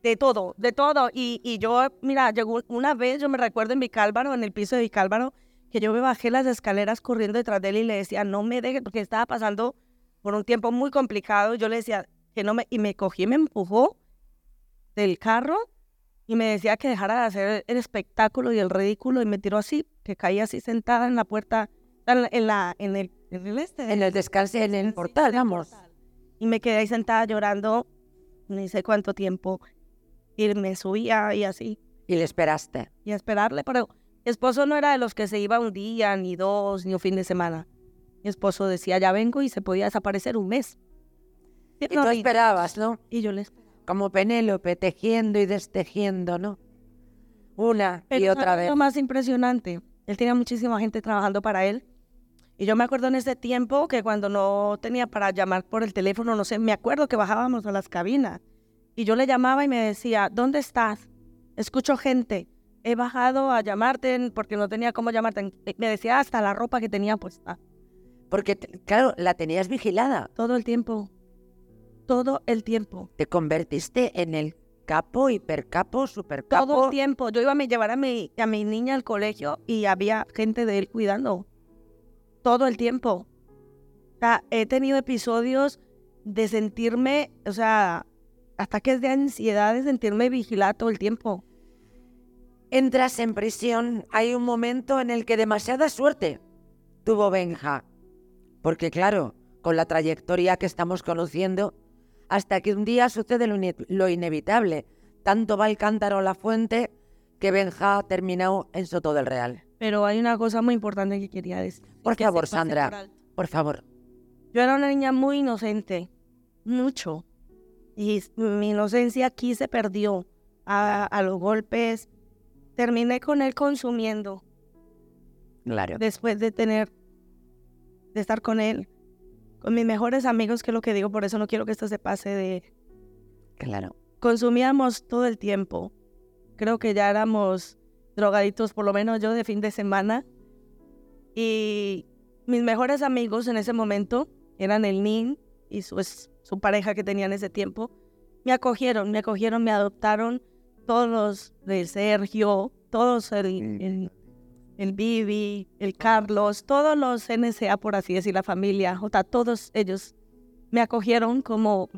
de todo, de todo. Y, y yo, mira, llegó una vez, yo me recuerdo en Vicálvaro, en el piso de Vicálvaro, que yo me bajé las escaleras corriendo detrás de él y le decía, no me dejes, porque estaba pasando por un tiempo muy complicado. Yo le decía que no me, y me cogí y me empujó del carro y me decía que dejara de hacer el espectáculo y el ridículo y me tiró así, que caí así sentada en la puerta, en la, en, el, en el este. En el descanse, en el portal, vamos. Y me quedé ahí sentada llorando, ni sé cuánto tiempo. Y me subía y así, Y le esperaste. y a esperarle. Pero mi esposo no era de los que se iba un día, ni dos, ni un fin de semana. Mi esposo decía, ya vengo y se podía desaparecer un mes. Y No, tú esperabas, ¿no? y yo le esperaba. Como Penélope, tejiendo y destejiendo, ¿no? Una Pero y otra ¿sabes vez. Lo más impresionante, él tenía muchísima gente trabajando para él. Y yo me acuerdo en ese tiempo que cuando no tenía para llamar por el teléfono, no sé, me acuerdo que bajábamos a las cabinas. Y yo le llamaba y me decía, ¿dónde estás? Escucho gente. He bajado a llamarte porque no tenía cómo llamarte. Me decía hasta la ropa que tenía puesta. Porque, claro, la tenías vigilada. Todo el tiempo. Todo el tiempo. Te convertiste en el capo, hipercapo, supercapo. Todo el tiempo. Yo iba a llevar a mi, a mi niña al colegio y había gente de él cuidando. Todo el tiempo. O sea, he tenido episodios de sentirme, o sea, ataques de ansiedad, de sentirme vigilada todo el tiempo. Entras en prisión, hay un momento en el que demasiada suerte tuvo Benja. Porque claro, con la trayectoria que estamos conociendo, hasta que un día sucede lo, ine- lo inevitable. Tanto va el cántaro a la fuente que Benja terminó en Soto del Real. Pero hay una cosa muy importante que quería decir. Por que favor, Sandra. Por favor. Yo era una niña muy inocente, mucho. Y mi inocencia aquí se perdió a, a los golpes. Terminé con él consumiendo Claro. después de tener, de estar con él, con mis mejores amigos, que es lo que digo, por eso no quiero que esto se pase de... Claro. Consumíamos todo el tiempo. Creo que ya éramos drogaditos, por lo menos yo de fin de semana. Y mis mejores amigos en ese momento eran el Nin y su, su pareja que tenía en ese tiempo. Me acogieron, me acogieron, me adoptaron todos los de Sergio, todos el, el, el Vivi, el Carlos, todos los NSA, por así decir, la familia, o todos ellos me acogieron como,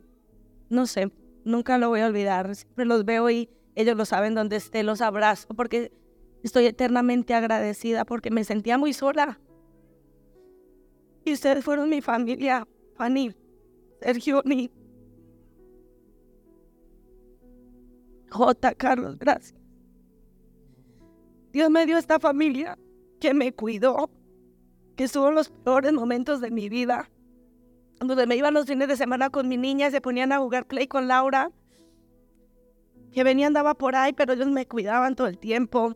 no sé, nunca lo voy a olvidar. Siempre los veo y ellos lo saben donde esté, los abrazo, porque estoy eternamente agradecida, porque me sentía muy sola. Y ustedes fueron mi familia, Fanny, Sergio, ni J. Carlos, gracias. Dios me dio esta familia que me cuidó, que estuvo en los peores momentos de mi vida, donde me iban los fines de semana con mi niña se ponían a jugar play con Laura, que venía andaba por ahí, pero ellos me cuidaban todo el tiempo.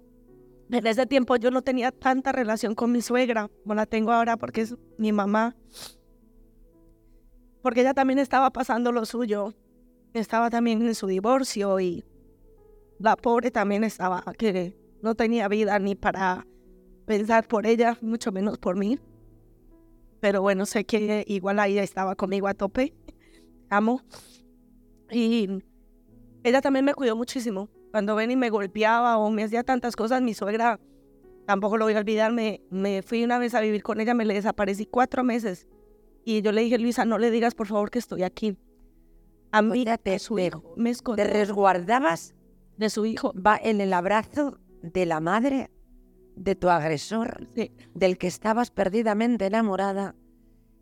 En ese tiempo yo no tenía tanta relación con mi suegra como la tengo ahora porque es mi mamá. Porque ella también estaba pasando lo suyo. Estaba también en su divorcio y la pobre también estaba que no tenía vida ni para pensar por ella, mucho menos por mí. Pero bueno, sé que igual ahí estaba conmigo a tope. Amo. Y ella también me cuidó muchísimo. Cuando ven y me golpeaba o me hacía tantas cosas, mi suegra, tampoco lo voy a olvidar, me, me fui una vez a vivir con ella, me le desaparecí cuatro meses. Y yo le dije, Luisa, no le digas por favor que estoy aquí. A mí, sea, te- su te- hijo, me Te escondí resguardabas de su hijo. va en el abrazo de la madre de tu agresor, Sí. del que estabas perdidamente enamorada,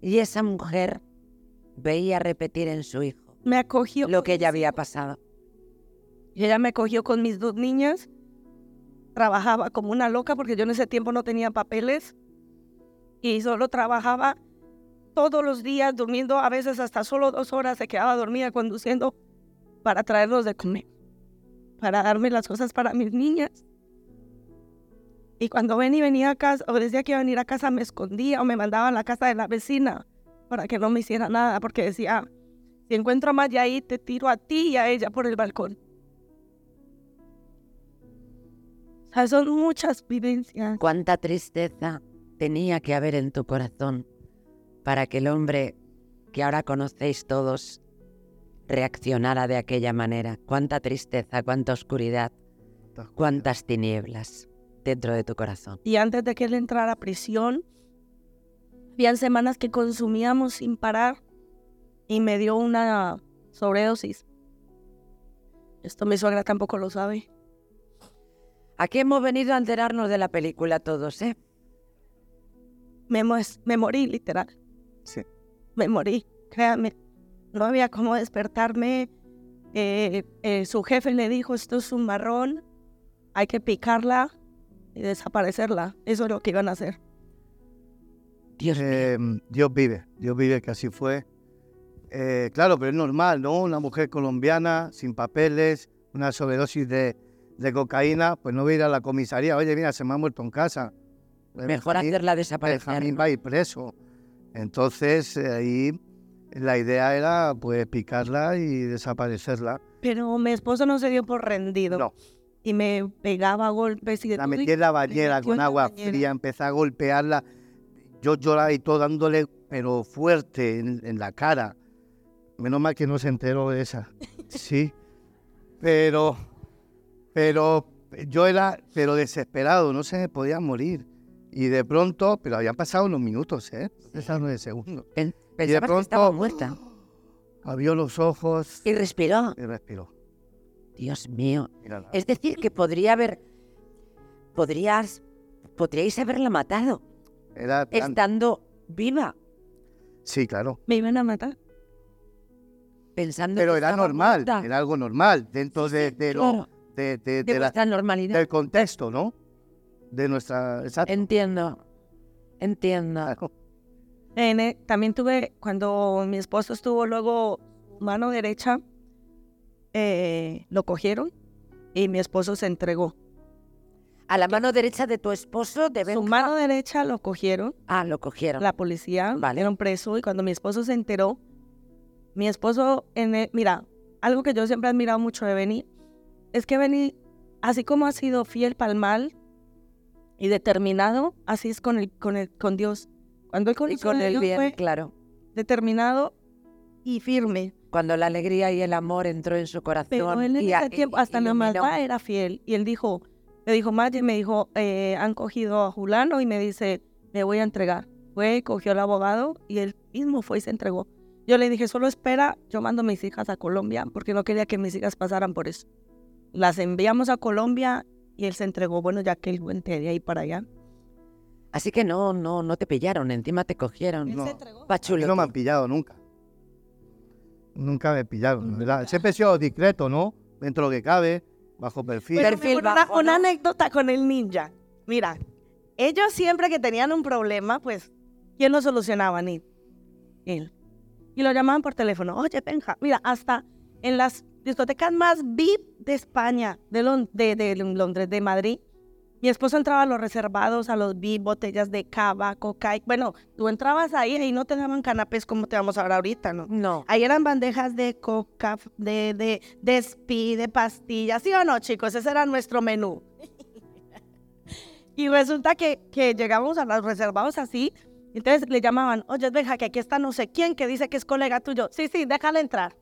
y esa mujer veía repetir en su hijo Me acogió. lo que ella había pasado. Y ella me cogió con mis dos niñas. Trabajaba como una loca porque yo en ese tiempo no tenía papeles. Y solo trabajaba todos los días, durmiendo a veces hasta solo dos horas. Se quedaba dormida conduciendo para traerlos de comer. Para darme las cosas para mis niñas. Y cuando ven y venía a casa, o decía que iba a venir a casa, me escondía o me mandaba a la casa de la vecina para que no me hiciera nada. Porque decía, si encuentro a Maya ahí, te tiro a ti y a ella por el balcón. O sea, son muchas vivencias. Cuánta tristeza tenía que haber en tu corazón para que el hombre que ahora conocéis todos reaccionara de aquella manera. Cuánta tristeza, cuánta oscuridad, cuántas tinieblas dentro de tu corazón. Y antes de que él entrara a prisión, habían semanas que consumíamos sin parar y me dio una sobredosis. Esto mi suegra tampoco lo sabe. Aquí hemos venido a enterarnos de la película todos, ¿eh? Me, me morí, literal. Sí. Me morí, créanme. No había cómo despertarme. Eh, eh, su jefe le dijo, esto es un marrón, hay que picarla y desaparecerla. Eso es lo que iban a hacer. Dios. Eh, Dios vive, Dios vive que así fue. Eh, claro, pero es normal, ¿no? Una mujer colombiana, sin papeles, una sobredosis de, de cocaína, pues no va a ir a la comisaría. Oye, mira, se me ha muerto en casa. Eh, Mejor Benjamín- hacerla desaparecer. Benjamín ¿no? va a ir preso. Entonces, eh, ahí la idea era, pues, picarla y desaparecerla. Pero mi esposo no se dio por rendido. No. Y me pegaba a golpes y de La todo, y metí en la bañera con agua bañera. fría, empecé a golpearla. Yo lloraba y todo dándole, pero fuerte en, en la cara. Menos mal que no se enteró de esa. Sí. Pero, pero yo era, pero desesperado, no se me podía morir. Y de pronto, pero habían pasado unos minutos, ¿eh? Nueve segundos. Pensabas que pronto- estaba muerta. Abrió los ojos Y respiró. y respiró. Dios mío. Mírala. Es decir, que podría haber... Podrías... Podríais haberla matado Era tan- estando viva, Sí, claro. Me iban a matar. pensando Pero que era normal, muerta. era algo normal dentro de, de lo- Claro, de, de- de de la- normalidad. del contexto, ¿no? De nuestra... Exacto. Entiendo. Entiendo. Claro. En también tuve, cuando mi esposo estuvo luego mano derecha, eh, lo cogieron y mi esposo se entregó. A la mano derecha de tu esposo de Su mano derecha lo cogieron, Ah, lo cogieron. la policía, Vale. era un preso y cuando mi esposo se enteró, mi esposo, en e- mira, algo que yo siempre he admirado mucho de Benny, es que Benny, así como ha sido fiel para el mal y determinado, así es con, el, con, el, con Dios. Cuando él Y con el bien, fue claro. determinado y firme. Cuando la alegría y el amor entró en su corazón. Pero él en y a- ese tiempo, y- hasta la maldad era fiel. Y él dijo, me dijo, Maggie, me dijo, eh, han cogido a Julano y me dice, me voy a entregar. Fue, cogió al abogado y él mismo fue y se entregó. Yo le dije, solo espera, yo mando a mis hijas a Colombia porque no quería que mis hijas pasaran por eso. Las enviamos a Colombia y él se entregó. Bueno, ya que él wente de ahí para allá. Así que no, no, no te pillaron, encima te cogieron. No. entregó. Pa' A mí chulo no me han pillado nunca. Nunca me pillaron, ¿verdad? Siempre he sido discreto, ¿no? Dentro de lo que cabe, bajo perfil. Perfil una, bajo, una ¿no? anécdota con el ninja. Mira, ellos siempre que tenían un problema, pues, ¿quién lo solucionaba? Ni él. Y lo llamaban por teléfono. Oye, Benja, mira, hasta en las discotecas más VIP de España, de, Lon- de, de Londres, de Madrid, mi esposo entraba a los reservados, a los VIP, botellas de cava, coca. Bueno, tú entrabas ahí y no te daban canapés como te vamos a ver ahorita, ¿no? No. Ahí eran bandejas de coca, de, de, de speed, de pastillas, ¿sí o no, chicos? Ese era nuestro menú. y resulta que, que llegamos a los reservados así, entonces le llamaban, oye, deja que aquí está no sé quién que dice que es colega tuyo. Sí, sí, déjale entrar.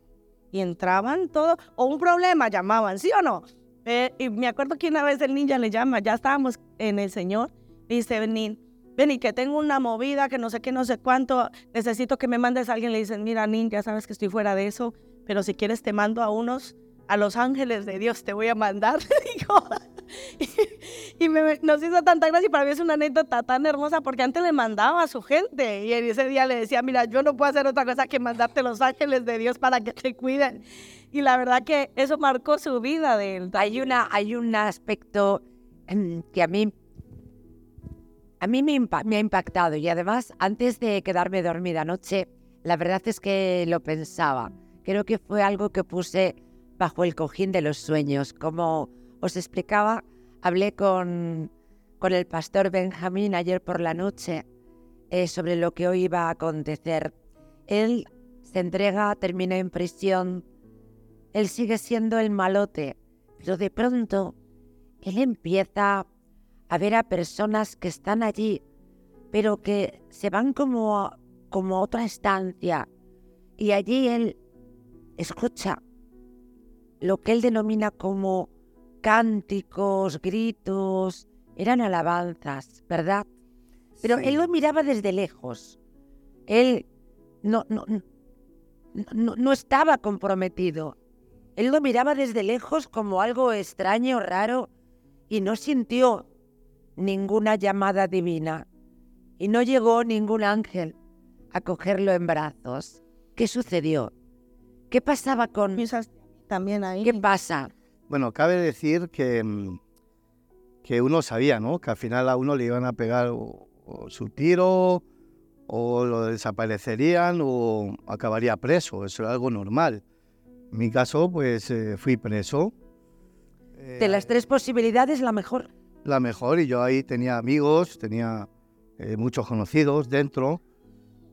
Y entraban todos, o un problema llamaban, ¿sí o no? Eh, y me acuerdo que una vez el ninja le llama, ya estábamos en el Señor, y dice, vení, vení, que tengo una movida, que no sé qué, no sé cuánto, necesito que me mandes a alguien. Le dicen, mira, ninja, sabes que estoy fuera de eso, pero si quieres te mando a unos, a los ángeles de Dios te voy a mandar. Digo, y me, nos hizo tanta gracia y para mí es una anécdota tan hermosa porque antes le mandaba a su gente y en ese día le decía, mira, yo no puedo hacer otra cosa que mandarte los ángeles de Dios para que te cuiden. Y la verdad que eso marcó su vida de él. Hay, una, hay un aspecto em, que a mí, a mí me, me ha impactado y además antes de quedarme dormida anoche, la verdad es que lo pensaba. Creo que fue algo que puse bajo el cojín de los sueños. Como os explicaba, hablé con, con el pastor Benjamín ayer por la noche eh, sobre lo que hoy iba a acontecer. Él se entrega, termina en prisión, él sigue siendo el malote, pero de pronto él empieza a ver a personas que están allí, pero que se van como como a otra estancia. Y allí él escucha lo que él denomina como cánticos, gritos, eran alabanzas, ¿verdad? Pero él lo miraba desde lejos. Él no, no, no, no- estaba comprometido. Él lo miraba desde lejos como algo extraño, raro, y no sintió ninguna llamada divina. Y no llegó ningún ángel a cogerlo en brazos. ¿Qué sucedió? ¿Qué pasaba con... También ahí. ¿Qué pasa? Bueno, cabe decir que, mm, que uno sabía, ¿no? Que al final a uno le iban a pegar o- o su tiro, o lo desaparecerían, o acabaría preso. Eso era algo normal. En mi caso, pues eh, fui preso. De las tres posibilidades, la mejor. La mejor, y yo ahí tenía amigos, tenía eh, muchos conocidos dentro.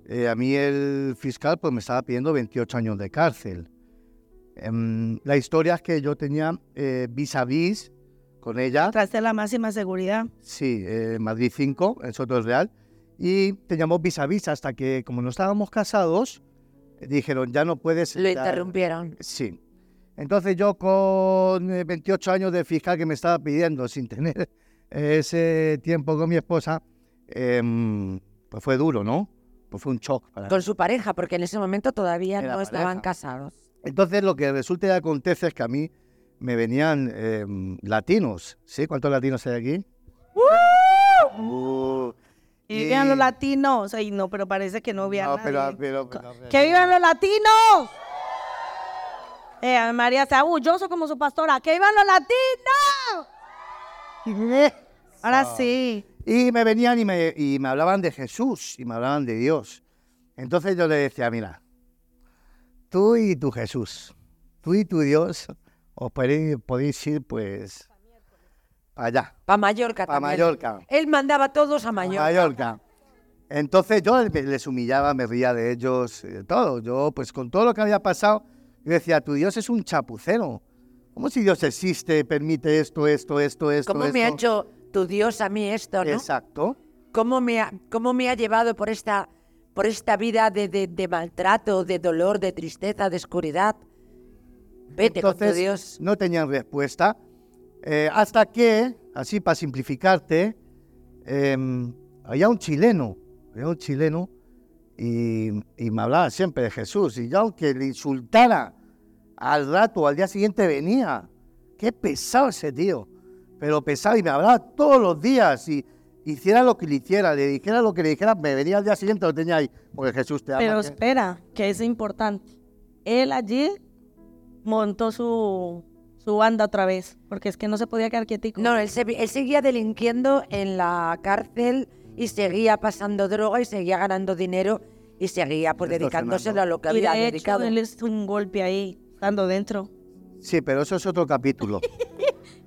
Eh, a mí el fiscal pues me estaba pidiendo 28 años de cárcel. Em, la historia es que yo tenía eh, vis a vis con ella, Tras de la máxima seguridad. sí, eh, Madrid 5, en Soto del Real, y teníamos vis a vis hasta que, como no estábamos casados, eh, dijeron, ya no puedes... Lo interrumpieron. Sí. Entonces yo con eh, 28 años de fiscal que me estaba pidiendo sin tener ese tiempo con mi esposa, em, pues fue duro, ¿no? Pues fue un shock para mí. Con su pareja, porque en ese momento todavía Era no estaban casados. Entonces lo que resulta y acontece es que a mí me venían em, latinos, ¿sí? ¿Cuántos latinos hay aquí? Uh, Y vivan los latinos. Ay, no, pero parece que no había no, nadie. pero, pero- pero- ¡Que vivan los latinos! Eh, María sea orgulloso como su pastora. ¡Que vivan los latinos! Ahora sí. Y me venían y me, y me hablaban de Jesús y me hablaban de Dios. Entonces yo le decía, mira, tú y tu Jesús, tú y tu Dios, os podéis, podéis ir pues allá, Para Mallorca para también. Mallorca. Él mandaba a todos a Mallorca. Mallorca. Entonces yo les humillaba, me ría de ellos, de todo. Yo, pues con todo lo que había pasado, yo decía, tu Dios es un chapucero. ¿Cómo si Dios existe, permite esto, esto, esto, esto, ¿Cómo esto? me ha hecho tu Dios a mí esto, no? Exacto. ¿Cómo me ha, cómo me ha llevado por esta, por esta vida de, de- de maltrato, de dolor, de tristeza, de oscuridad? Vete con tu Entonces, Dios. no tenían respuesta. Eh, hasta que, así para simplificarte, em, había un chileno, había un chileno, y, y me hablaba siempre de Jesús. Y yo, aunque le insultara, al rato, al día siguiente venía. Qué pesado ese tío. Pero pesado, y me hablaba todos los días. Y hiciera lo que le hiciera, le dijera lo que le dijera, me venía al día siguiente, lo tenía ahí. Porque Jesús te ama. Pero espera, que es importante. Él allí montó su, su banda otra vez, porque es que no se podía quedar quietico. No, él, se- él seguía delinquiendo en la cárcel y seguía pasando droga y seguía ganando dinero y seguía pues dedicándoselo a lo que y había de hecho, dedicado. él es un golpe ahí, estando dentro. Sí, pero eso es otro capítulo.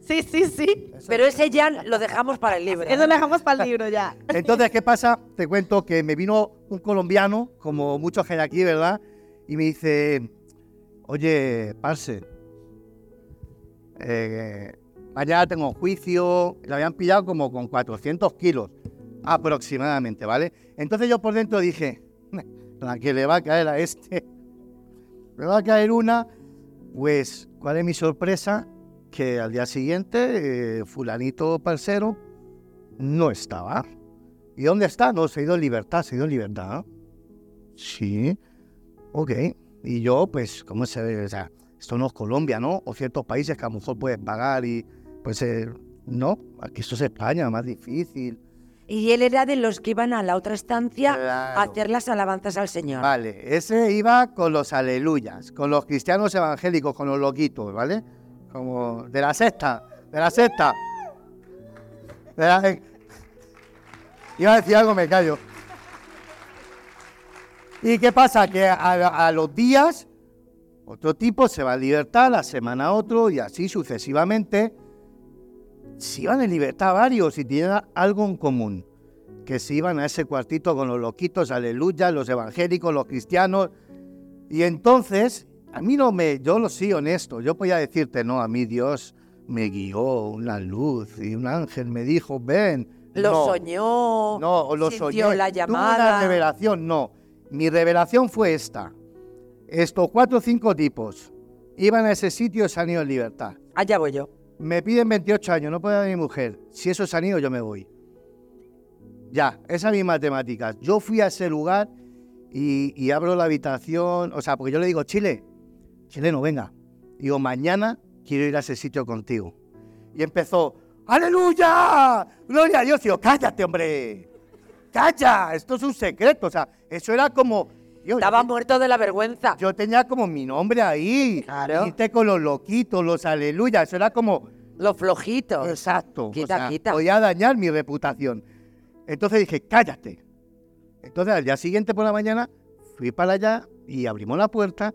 Sí, sí, sí. Pero ese ya lo dejamos para el libro. Eso lo dejamos para el libro ya. Entonces, ¿qué pasa? Te cuento que me vino un colombiano, como muchos que hay aquí, ¿verdad? Y me dice, oye, parce, eh, mañana tengo juicio, le habían pillado como con 400 kilos aproximadamente, ¿vale? Entonces yo por dentro dije, la que le va a caer a este, me va a caer una, pues, ¿cuál es mi sorpresa? Que al día siguiente, eh, fulanito parcero no estaba. ¿Y dónde está? No, se ha ido en libertad, se ha ido en libertad. Sí, ok. Y yo, pues, ¿cómo se ve? O sea, esto no es Colombia, ¿no? O ciertos países que a lo mejor puedes pagar y, pues, eh, no, aquí esto es España, más difícil. Y él era de los que iban a la otra estancia a Claro. hacer las alabanzas al Señor. Vale, ese iba con los aleluyas, con los cristianos evangélicos, con los loquitos, ¿vale? Como de la sexta, de la sexta. Iba a decir algo, me callo. ¿Y qué pasa? Que a, los días, otro tipo se va a libertad, la semana otro, y así sucesivamente. Se iban en libertad varios y tenían algo en común que se iban a ese cuartito con los loquitos, aleluya, los evangélicos, los cristianos. Y entonces, a mí no me, yo lo soy honesto, yo podía decirte, no, a mí Dios me guió una luz y un ángel me dijo, ven. Lo no, soñó, No, lo sintió soñé. la Tuve una llamada. revelación, no. Mi revelación fue esta. Estos cuatro o cinco tipos iban a ese sitio y se han ido en libertad. Allá voy yo. Me piden 28 años, no puede mi mujer. Si eso se han ido, yo me voy. Ya, esas mis matemáticas. Yo fui a ese lugar y, y abro la habitación, o sea, porque yo le digo, Chile, chileno, venga. Digo, mañana quiero ir a ese sitio contigo. Y empezó, ¡Aleluya! ¡Gloria a Dios! Yo, cállate, hombre. ¡Calla! Esto es un secreto. O sea, eso era como... yo- Estaba muerto de la vergüenza. yo tenía como mi nombre ahí. Claro. Irte con los loquitos, los aleluya. Eso era como... Los flojitos. Exacto. Quita, o sea, quita. Podía dañar mi reputación. Entonces dije, cállate. Entonces al día siguiente por la mañana fui para allá y abrimos la puerta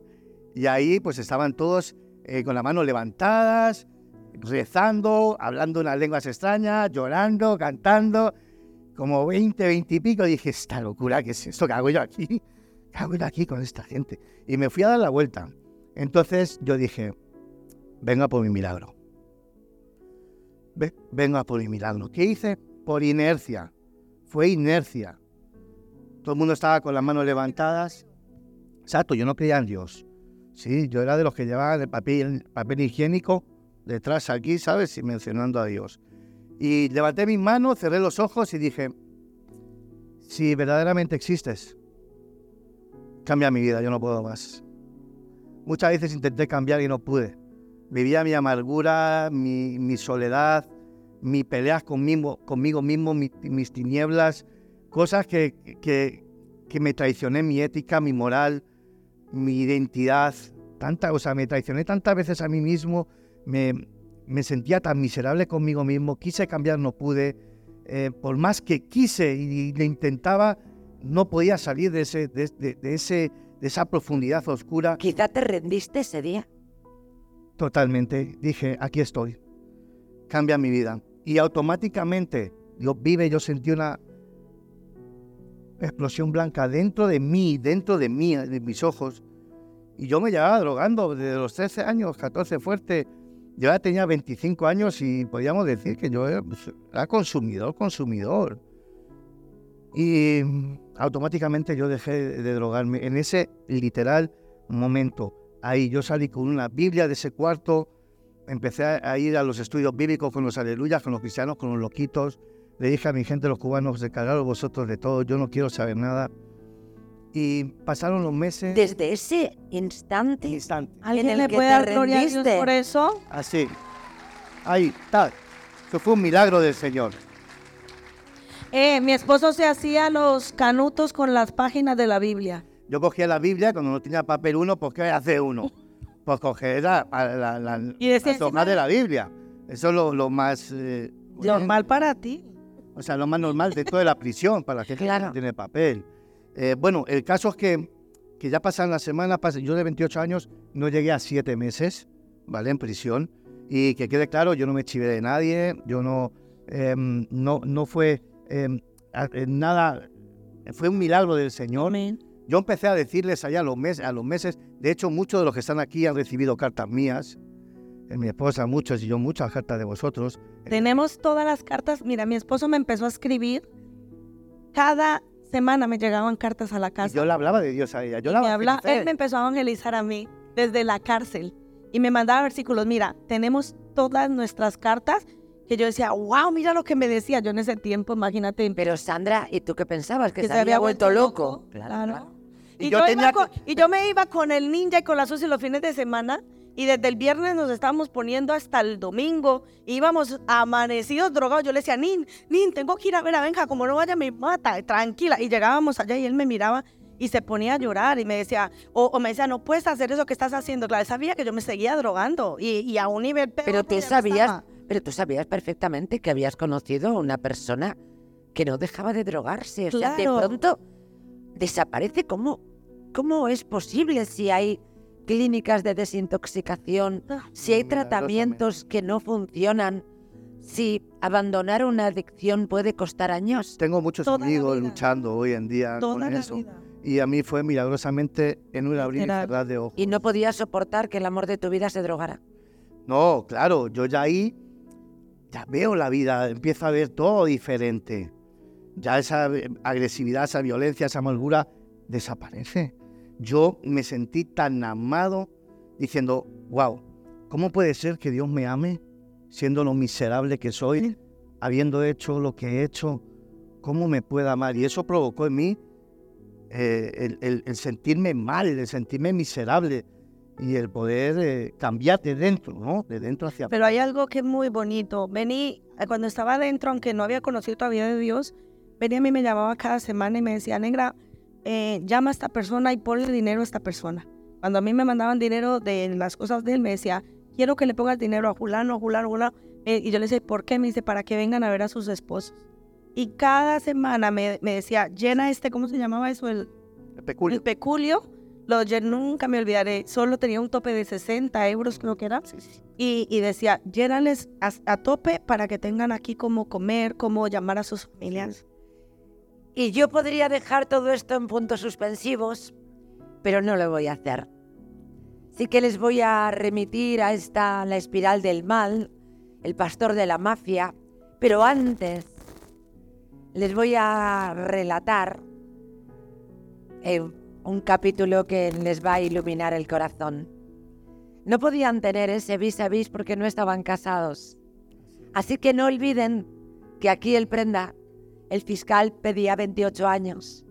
y ahí pues estaban todos eh, con las manos levantadas, rezando, hablando unas lenguas extrañas, llorando, cantando, como 20, 20 y pico. dije, esta locura, ¿qué es esto? ¿Qué hago yo aquí? ¿Qué hago yo aquí con esta gente? Y me fui a dar la vuelta. Entonces yo dije, venga por mi milagro. Ve- venga por mi milagro. ¿Qué hice? Por inercia. Fue inercia. Todo el mundo estaba con las manos levantadas. Exacto, yo no creía en Dios. Sí, yo era de los que llevaban el papel, papel higiénico detrás aquí, ¿sabes? Y mencionando a Dios. Y levanté mis manos, cerré los ojos y dije, si verdaderamente existes, cambia mi vida, yo no puedo más. Muchas veces intenté cambiar y no pude. Vivía mi amargura, mi, soledad, mi peleas conmigo, conmigo mismo, mi- mis tinieblas, cosas que, que, que me traicioné mi ética, mi moral, mi identidad. Tanta, o sea, me traicioné tantas veces a mí mismo, me, me sentía tan miserable conmigo mismo, quise cambiar, no pude. Eh, por más que quise y, le intentaba, no podía salir de, ese, de, de- de ese, de esa profundidad oscura. Quizá te rendiste ese día. Totalmente. Dije, aquí estoy. Cambia mi vida. Y automáticamente, Dios vive, yo sentí una explosión blanca dentro de mí, dentro de mí, de mis ojos. Y yo me llevaba drogando desde los 13 años, 14 fuerte. Yo ya tenía 25 años y podíamos decir que yo era, pues, era consumidor, consumidor. Y automáticamente yo dejé de drogarme en ese literal momento. Ahí yo salí con una Biblia de ese cuarto, empecé a ir a los estudios bíblicos con los aleluyas, con los cristianos, con los loquitos. Le dije a mi gente, los cubanos, descargaros vosotros de todo, yo no quiero saber nada. Y pasaron los meses. Desde ese instante, instante. ¿Alguien el le que puede dar gloria a Dios por eso? Así. Ahí, tal. Eso fue un milagro del Señor. Eh, mi esposo se hacía los canutos con las páginas de la Biblia. Yo cogía la Biblia, cuando no tenía papel uno, pues ¿qué hace uno? Pues coger la, la, la, las hojas de la Biblia. Eso es lo, lo más... eh, Normal para ti. O sea, lo más normal dentro de la prisión para la gente que Claro. tiene papel. Eh, bueno, el caso es que, que ya pasan las semanas, yo de 28 años no llegué a 7 meses, ¿vale? En prisión. Y que quede claro, yo no me chivé de nadie, yo no, em, no, no fue eh, nada, fue un milagro del Señor. Yo empecé a decirles allá a los, meses, a los meses, de hecho muchos de los que están aquí han recibido cartas mías, eh, mi esposa muchas y yo muchas cartas de vosotros. Tenemos todas las cartas. Mira, mi esposo me empezó a escribir. Cada semana me llegaban cartas a la Y casa. yo le hablaba de Dios a ella. Yo me la habla- evangelicé. él me empezó a evangelizar a mí desde la cárcel y me mandaba versículos. Mira, tenemos todas nuestras cartas que yo decía, wow, mira lo que me decía. Yo en ese tiempo, imagínate, Pero Sandra, ¿y tú qué pensabas? Que, que se, había vuelto loco. Claro. Y Y, yo yo tenía con- y yo me iba con el ninja y con la Susi los fines de semana. Y desde el viernes nos estábamos poniendo hasta el domingo. Íbamos amanecidos, drogados. Yo le decía, Nin, Nin, tengo que ir a ver a Benja, como no vaya me mata, tranquila. Y llegábamos allá y él me miraba y se ponía a llorar y me decía, o, o me decía, no puedes hacer eso que estás haciendo. Claro, él sabía que yo me seguía drogando y, y a un nivel peor, Pero tú sabías, pero tú sabías perfectamente que habías conocido a una persona que no dejaba de drogarse. O sea, de Claro. pronto desaparece. ¿Cómo, ¿Cómo es posible si hay clínicas de desintoxicación, si hay tratamientos que no funcionan, si abandonar una adicción puede costar años? Tengo muchos Toda amigos luchando hoy en día Toda con la eso. vida. Y a mí fue milagrosamente en un abrir y cerrar de ojos. Y no podías soportar que el amor de tu vida se drogara. No, claro, yo ya ahí ya veo la vida, empiezo a ver todo diferente. Ya esa agresividad, esa violencia, esa amargura desaparece. Yo me sentí tan amado diciendo, wow, ¿cómo puede ser que Dios me ame siendo lo miserable que soy, habiendo hecho lo que he hecho? ¿Cómo me puede amar? Y eso provocó en mí eh, el, el- el sentirme mal, el sentirme miserable y el poder eh, cambiar de dentro, ¿no? De dentro hacia Pero hay algo que es muy bonito. Vení, eh, cuando estaba adentro, aunque no había conocido todavía de Dios, venía a mí me llamaba cada semana y me decía, negra, eh, llama a esta persona y ponle dinero a esta persona. Cuando a mí me mandaban dinero de las cosas de él, me decía, quiero que le pongas dinero a Julano, a Julano, a Julano. Eh, y yo le decía, ¿por qué? Me dice, para que vengan a ver a sus esposos. Y cada semana me, me decía, llena este, ¿cómo se llamaba eso? El, el peculio. el peculio. Lo llen- nunca me olvidaré. Solo tenía un tope de 60 euros, creo que era. Y, y decía, llénales a, a tope para que tengan aquí cómo comer, cómo llamar a sus familias. Y yo podría dejar todo esto en puntos suspensivos, pero no lo voy a hacer. Sí que les voy a remitir a esta La espiral del mal, El pastor de la mafia, pero antes les voy a relatar eh, un capítulo que les va a iluminar el corazón. No podían tener ese vis a vis porque no estaban casados. Así que no olviden que aquí el prenda el fiscal pedía 28 años.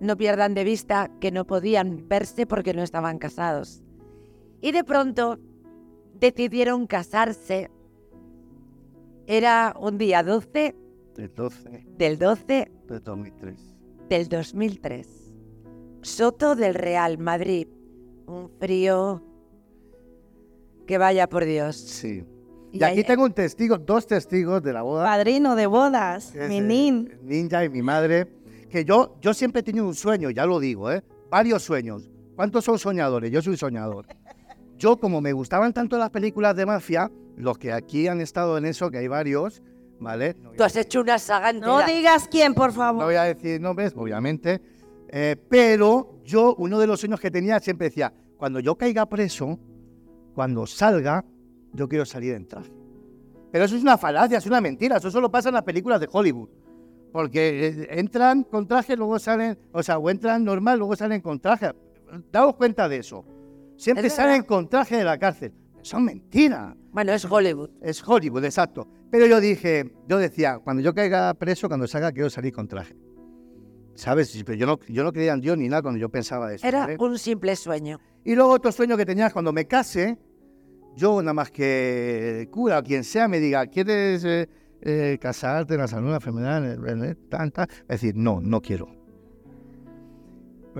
No pierdan de vista que no podían verse porque no estaban casados. Y de pronto decidieron casarse. Era un día 12 El 12 del 12 de 2003. del 2003. Soto del Real Madrid. Un frío que vaya por Dios. Sí. Y Y aquí tengo un testigo, dos testigos de la boda. Padrino de bodas, mi nin. Ninja y mi madre, que yo, yo siempre he tenido un sueño, ya lo digo, ¿eh? varios sueños. ¿Cuántos son soñadores? Yo soy soñador. Yo, como me gustaban tanto las películas de mafia, los que aquí han estado en eso, que hay varios, ¿vale? No Tú has hecho una saga No entera. digas quién, por no favor. voy a decir nombres, obviamente, eh, pero yo, uno de los sueños que tenía, siempre decía, cuando yo caiga preso, cuando salga, yo quiero salir en traje. Pero eso es una falacia, es una mentira, eso solo pasa en las películas de Hollywood. Porque eh, entran con traje, luego salen, o sea, o entran normal, luego salen con traje. Daos cuenta de eso. Siempre Es salen con traje de la cárcel. Son mentiras. Bueno, es Hollywood. Es Hollywood, exacto. Pero yo dije, yo decía, cuando yo caiga preso, cuando salga, quiero salir con traje. ¿Sabes? Pero yo no, yo no creía en Dios ni nada cuando yo pensaba eso. Era ¿vale? un simple sueño. Y luego otro sueño que tenía cuando me case, yo nada más que el cura o quien sea me diga, ¿quieres eh, eh, casarte en la salud, la enfermedad, en el- en tan, tan? Es decir, no, no quiero.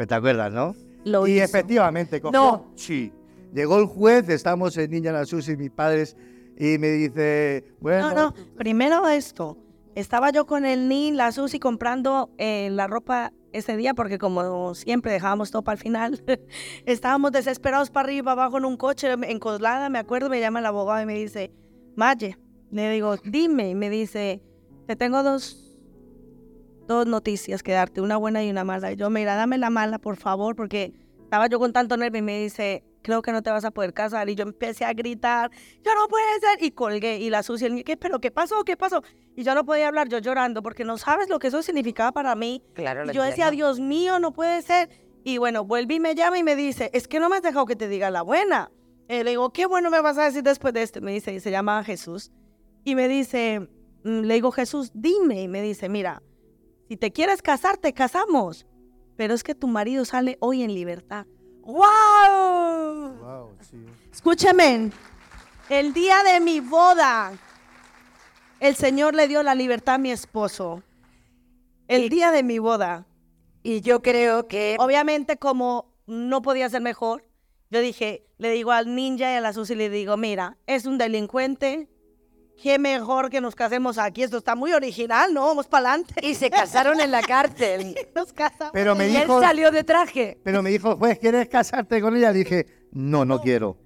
Te acuerdas, ¿no? Lo y hizo. efectivamente, cogió, No. Sí. Llegó el juez, estamos en Niña la y mis padres, y me dice, bueno, No, no, primero esto. Estaba yo con el Ni, la Susi comprando eh, la ropa ese día porque como siempre dejábamos todo para el final, estábamos desesperados para arriba, abajo en un coche, en Coslada, me acuerdo, me llama el abogado y me dice, Maye, le digo, dime, y me dice, te tengo dos, dos noticias que darte, una buena y una mala. Y yo, mira, dame la mala, por favor, porque estaba yo con tanto nervio y me dice, creo que no te vas a poder casar. Y yo empecé a gritar, yo no puede ser. Y colgué. Y la sucia, ¿qué? ¿Pero qué pasó? ¿Qué pasó? Y yo no podía hablar, yo llorando, porque no sabes lo que eso significaba para mí. Claro, Y yo decía. Dios mío, no puede ser. Y bueno, vuelve y me llama y me dice, es que no me has dejado que te diga la buena. Eh, le digo, ¿qué bueno me vas a decir después de esto? Me dice, y se llama Jesús. Y me dice, mm, le digo, Jesús, dime. Y me dice, mira, si te quieres casar, te casamos. Pero es que tu marido sale hoy en libertad. ¡Wow! Wow, sí. Escúcheme, el día de mi boda, el Señor le dio la libertad a mi esposo. El día de mi boda. Y yo creo que Obviamente, como no podía ser mejor, yo dije, le digo al ninja y a la Susi, le digo, mira, es un delincuente. Qué mejor que nos casemos aquí. Esto está muy original, ¿no? Vamos para adelante. y se casaron en la cárcel. Nos casamos. Pero me y él dijo, salió de traje. pero me dijo, juez, ¿quieres casarte con ella? dije, no, no quiero.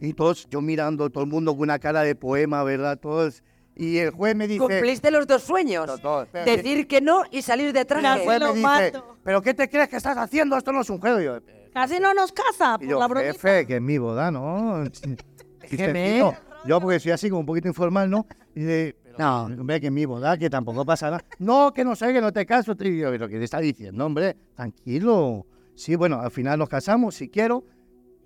Y todos, yo mirando, todo el mundo con una cara de poema, ¿verdad? Todos. Y el juez me dice, Cumpliste los dos sueños. No, no, espérate. Decir que no y salir de el traje. juez lo me dice, mato. ¿pero qué te crees que estás haciendo? Esto no es un juego. Y yo, Casi no nos casa y por yo, la bromita. jefe, que es mi boda, ¿no? Déjeme. Yo porque soy así como un poquito informal, ¿no? Y dice, No. hombre, que es mi boda, que tampoco pasa nada. No, que no sé, que no te caso. Y yo, pero ¿qué te está diciendo, hombre? Tranquilo. Sí, bueno, al final nos casamos, si quiero.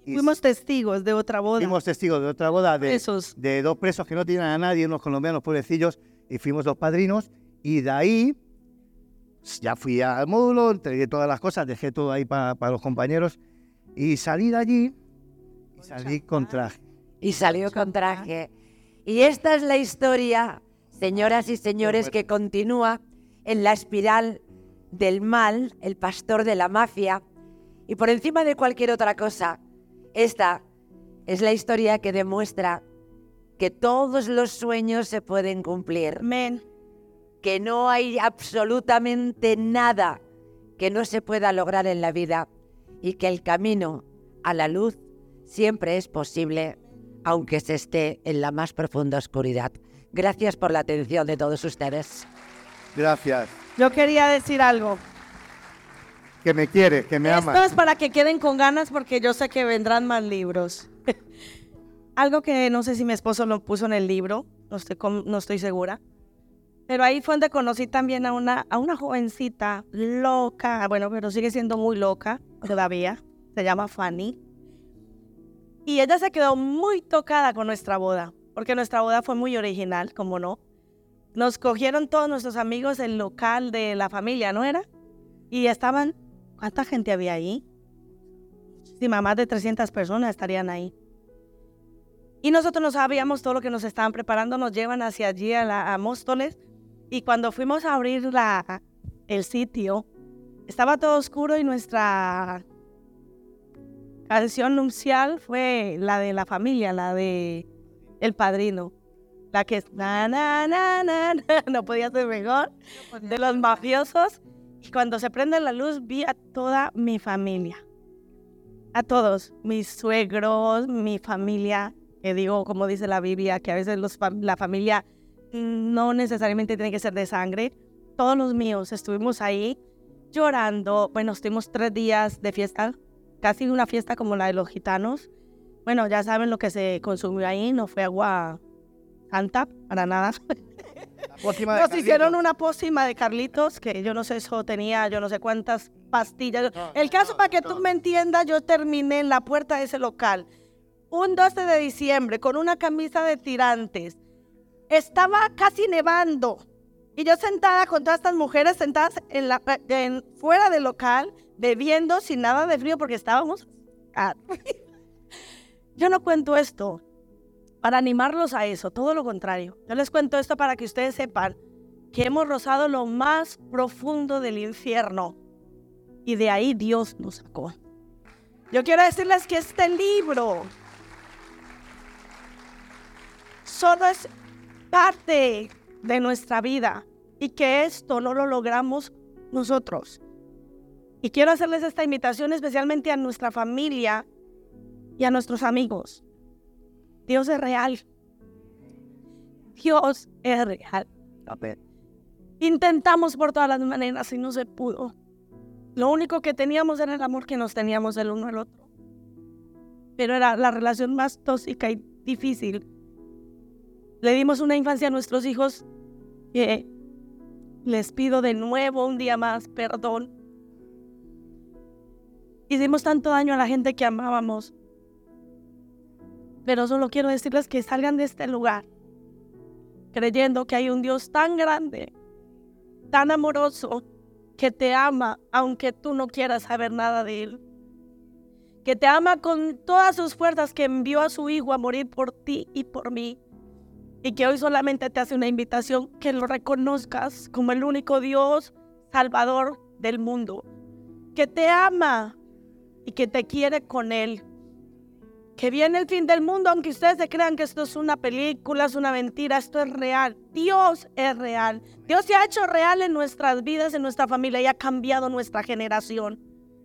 Y Fuimos testigos de otra boda. fuimos testigos de otra boda de, Presos. de dos presos que no tienen a nadie, unos colombianos pobrecillos, y fuimos los padrinos. Y de ahí ya fui al módulo, entregué todas las cosas, dejé todo ahí para los compañeros y salí de allí y salí con traje. Y salió con traje. Y esta es la historia, señoras y señores, que continúa en la espiral del mal, el pastor de la mafia. Y por encima de cualquier otra cosa, esta es la historia que demuestra que todos los sueños se pueden cumplir. Amén. que no hay absolutamente nada que no se pueda lograr en la vida y que el camino a la luz siempre es posible, aunque se esté en la más profunda oscuridad. Gracias por la atención de todos ustedes. Gracias. Yo quería decir algo. Que me quieres, que me Esto amas. es para que queden con ganas porque yo sé que vendrán más libros. algo que no sé si mi esposo lo puso en el libro, no estoy, no estoy segura. Pero ahí fue donde conocí también a una, a una jovencita loca, bueno, pero sigue siendo muy loca todavía. Se llama Fanny. Y ella se quedó muy tocada con nuestra boda, porque nuestra boda fue muy original, como no. Nos cogieron todos nuestros amigos el local de la familia, ¿no era? Y estaban, ¿cuánta gente había ahí? Sí, más de 300 personas estarían ahí. Y nosotros no sabíamos todo lo que nos estaban preparando, nos llevan hacia allí a, la, a Móstoles. Y cuando fuimos a abrir la, el sitio, estaba todo oscuro y nuestra canción nupcial fue la de la familia, la de El Padrino. La que es na, na, na, na, na, no podía ser mejor, de los mafiosos. Y cuando se prende la luz vi a toda mi familia. A todos, mis suegros, mi familia, que digo, como dice la Biblia, que a veces los, la familia no necesariamente tiene que ser de sangre. Todos los míos estuvimos ahí llorando. Bueno, estuvimos tres días de fiesta, casi una fiesta como la de los gitanos. Bueno, ya saben lo que se consumió ahí, no fue agua santa para nada. Nos hicieron una pócima de Carlitos, que yo no sé, eso tenía yo no sé cuántas pastillas. El caso, para que tú me entiendas, yo terminé en la puerta de ese local un 12 de diciembre con una camisa de tirantes. Estaba casi nevando. Y yo sentada con todas estas mujeres sentadas en la, fuera del local, bebiendo sin nada de frío porque estábamos... yo no cuento esto para animarlos a eso, todo lo contrario. Yo les cuento esto para que ustedes sepan que hemos rozado lo más profundo del infierno y de ahí Dios nos sacó. Yo quiero decirles que este libro solo es parte de nuestra vida y que esto no lo logramos nosotros. Y quiero hacerles esta invitación especialmente a nuestra familia y a nuestros amigos. Dios es real. Dios es real. Intentamos por todas las maneras y no se pudo. Lo único que teníamos era el amor que nos teníamos el uno al otro. Pero era la relación más tóxica y difícil. Le dimos una infancia a nuestros hijos que les pido de nuevo un día más perdón. Hicimos tanto daño a la gente que amábamos pero solo quiero decirles que salgan de este lugar creyendo que hay un Dios tan grande, tan amoroso, que te ama aunque tú no quieras saber nada de Él. Que te ama con todas sus fuerzas, que envió a su Hijo a morir por ti y por mí. Y que hoy solamente te hace una invitación que lo reconozcas como el único Dios salvador del mundo. Que te ama y que te quiere con Él que viene el fin del mundo, aunque ustedes crean que esto es una película, es una mentira, esto es real. Dios es real. Dios se ha hecho real en nuestras vidas, en nuestra familia y ha cambiado nuestra generación.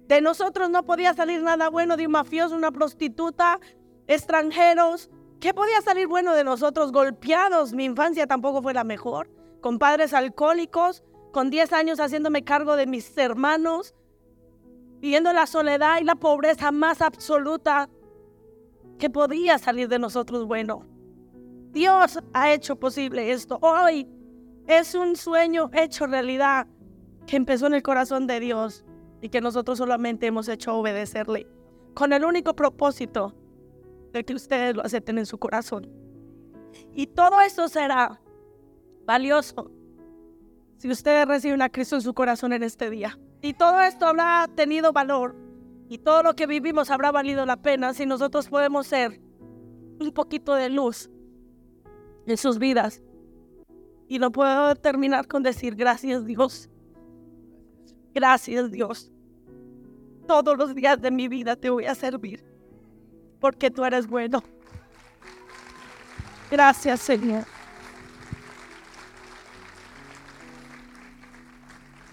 De nosotros no podía salir nada bueno de un mafioso, una prostituta, extranjeros. ¿Qué podía salir bueno de nosotros? Golpeados. Mi infancia tampoco fue la mejor. Con padres alcohólicos, con 10 años haciéndome cargo de mis hermanos, viviendo la soledad y la pobreza más absoluta que podía salir de nosotros bueno. Dios ha hecho posible esto. Hoy es un sueño hecho realidad que empezó en el corazón de Dios y que nosotros solamente hemos hecho obedecerle con el único propósito de que ustedes lo acepten en su corazón. Y todo esto será valioso si ustedes reciben a Cristo en su corazón en este día. Y todo esto habrá tenido valor y todo lo que vivimos habrá valido la pena si nosotros podemos ser un poquito de luz en sus vidas. Y no puedo terminar con decir gracias Dios. Gracias Dios. Todos los días de mi vida te voy a servir porque tú eres bueno. Gracias Señor.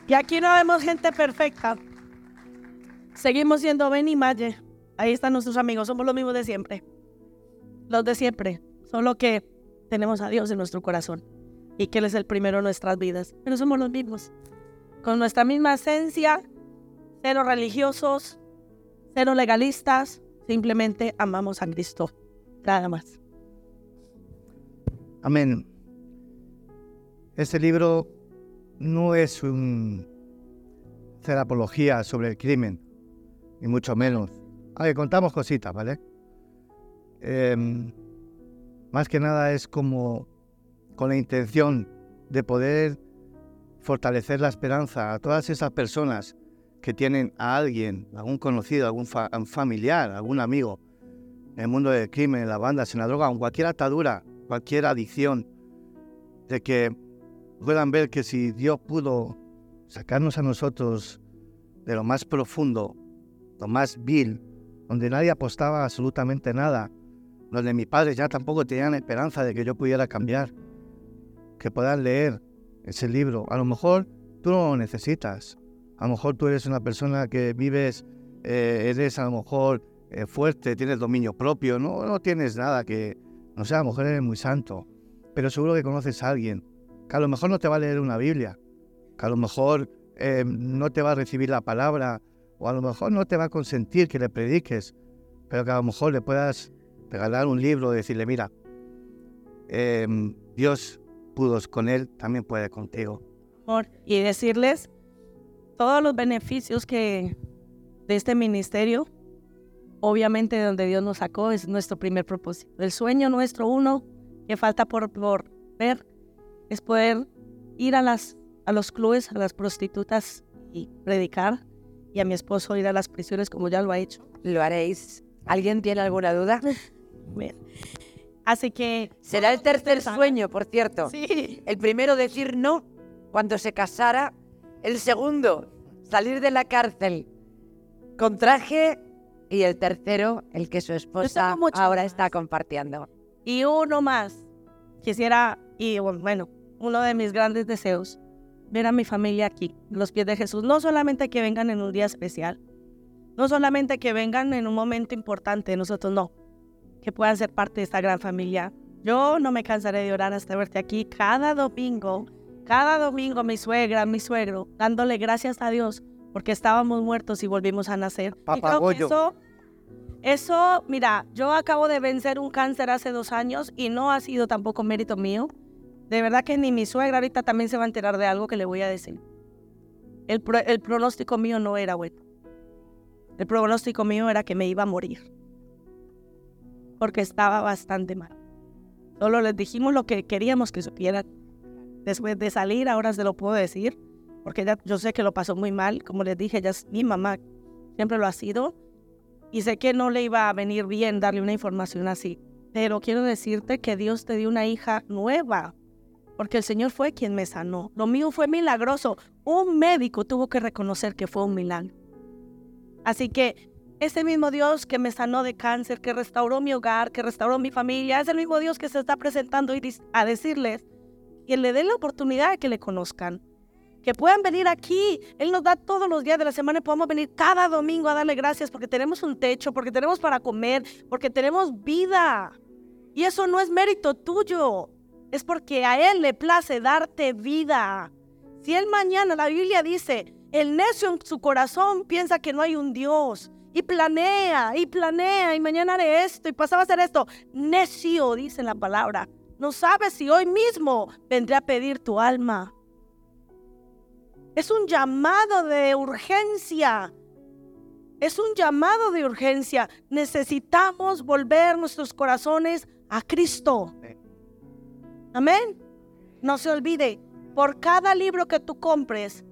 Y aquí no vemos gente perfecta. Seguimos siendo Ben y Maye. Ahí están nuestros amigos, somos los mismos de siempre. Los de siempre. Solo que tenemos a Dios en nuestro corazón y que Él es el primero en nuestras vidas. Pero somos los mismos. Con nuestra misma esencia, cero religiosos, cero legalistas, simplemente amamos a Cristo. Nada más. Amén. Este libro no es un hacer apología sobre el crimen, y mucho menos. A ver, contamos cositas, ¿vale? Em, más que nada es como con la intención de poder fortalecer la esperanza a todas esas personas que tienen a alguien, algún conocido, algún familiar, algún amigo en el mundo del crimen, en las bandas, en la droga, en cualquier atadura, cualquier adicción, de que puedan ver que si Dios pudo sacarnos a nosotros de lo más profundo lo más vil, donde nadie apostaba absolutamente nada, donde mis padres ya tampoco tenían esperanza de que yo pudiera cambiar, que puedan leer ese libro. A lo mejor tú no lo necesitas, A lo mejor tú eres una persona que vives, eh, eres a lo mejor eh, fuerte, tienes dominio propio, no, no tienes nada que, no sé, a lo mejor eres muy santo, pero seguro que conoces a alguien que a lo mejor no te va a leer una Biblia, que a lo mejor eh, no te va a recibir la palabra, o a lo mejor no te va a consentir que le prediques, pero que a lo mejor le puedas regalar un libro y decirle, mira, em, Dios pudo con él, también puede contigo. Y decirles todos los beneficios que de este ministerio, obviamente de donde Dios nos sacó, es nuestro primer propósito. El sueño nuestro uno que falta por ver es poder ir a, las, a los clubes, a las prostitutas y predicar, y a mi esposo ir a las prisiones como ya lo ha hecho. Lo haréis. ¿Alguien tiene alguna duda? Bien. Así que... Será el tercer sueño, por cierto. Sí. El primero decir no cuando se casara. El segundo, salir de la cárcel con traje. Y el tercero, el que su esposa ahora está compartiendo. Y uno más. Quisiera, y bueno, uno de mis grandes deseos, ver a mi familia aquí, los pies de Jesús. No solamente que vengan en un día especial, no solamente que vengan en un momento importante, nosotros no, que puedan ser parte de esta gran familia. Yo no me cansaré de orar hasta verte aquí cada domingo, cada domingo mi suegra, mi suegro, dándole gracias a Dios porque estábamos muertos y volvimos a nacer. eso, eso, mira, yo acabo de vencer un cáncer hace dos años y no ha sido tampoco mérito mío. De verdad que ni mi suegra ahorita también se va a enterar de algo que le voy a decir. El, pronóstico mío no era bueno. El pronóstico mío era que me iba a morir porque estaba bastante mal. Solo les dijimos lo que queríamos que supieran. Después de salir, ahora se lo puedo decir, porque ya, yo sé que lo pasó muy mal. Como les dije, ella es mi mamá, siempre lo ha sido. Y sé que no le iba a venir bien darle una información así. Pero quiero decirte que Dios te dio una hija nueva, porque el Señor fue quien me sanó. Lo mío fue milagroso. Un médico tuvo que reconocer que fue un milagro. Así que ese mismo Dios que me sanó de cáncer, que restauró mi hogar, que restauró mi familia, es el mismo Dios que se está presentando a decirles que le den la oportunidad de que le conozcan. Que puedan venir aquí. Él nos da todos los días de la semana y podemos venir cada domingo a darle gracias porque tenemos un techo, porque tenemos para comer, porque tenemos vida. Y eso no es mérito tuyo. Es porque a Él le place darte vida. Si Él mañana, la Biblia dice, el necio en su corazón piensa que no hay un Dios y planea y planea y mañana haré esto y pasaba a hacer esto. Necio, dice la palabra. No sabes si hoy mismo vendré a pedir tu alma. Es un llamado de urgencia. Es un llamado de urgencia. Necesitamos volver nuestros corazones a Cristo. Amén. No se olvide, por cada libro que tú compres,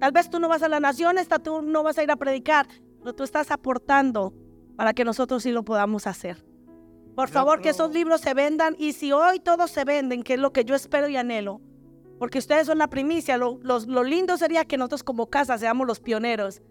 tal vez tú no vas a la nación, esta tú no vas a ir a predicar, pero tú estás aportando para que nosotros sí lo podamos hacer. Por favor, que esos libros se vendan y si hoy todos se venden, que es lo que yo espero y anhelo, porque ustedes son la primicia, lo, lindo sería que nosotros como casa seamos los pioneros.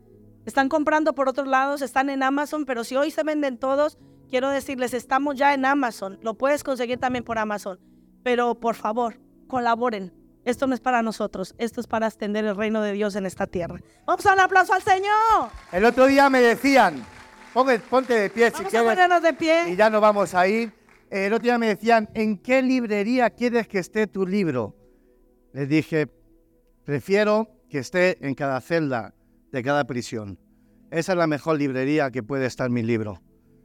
Están comprando por otros lados, están en Amazon, pero si hoy se venden todos, quiero decirles, estamos ya en Amazon, lo puedes conseguir también por Amazon, pero por favor, colaboren, esto no es para nosotros, esto es para extender el reino de Dios en esta tierra. Vamos a un aplauso al Señor. El otro día me decían, ponte de pie si quieres. de pie. Y ya nos vamos a ir. El otro día me decían, ¿en qué librería quieres que esté tu libro? Les dije, prefiero que esté en cada celda de cada prisión. Esa es la mejor librería que puede estar mi libro.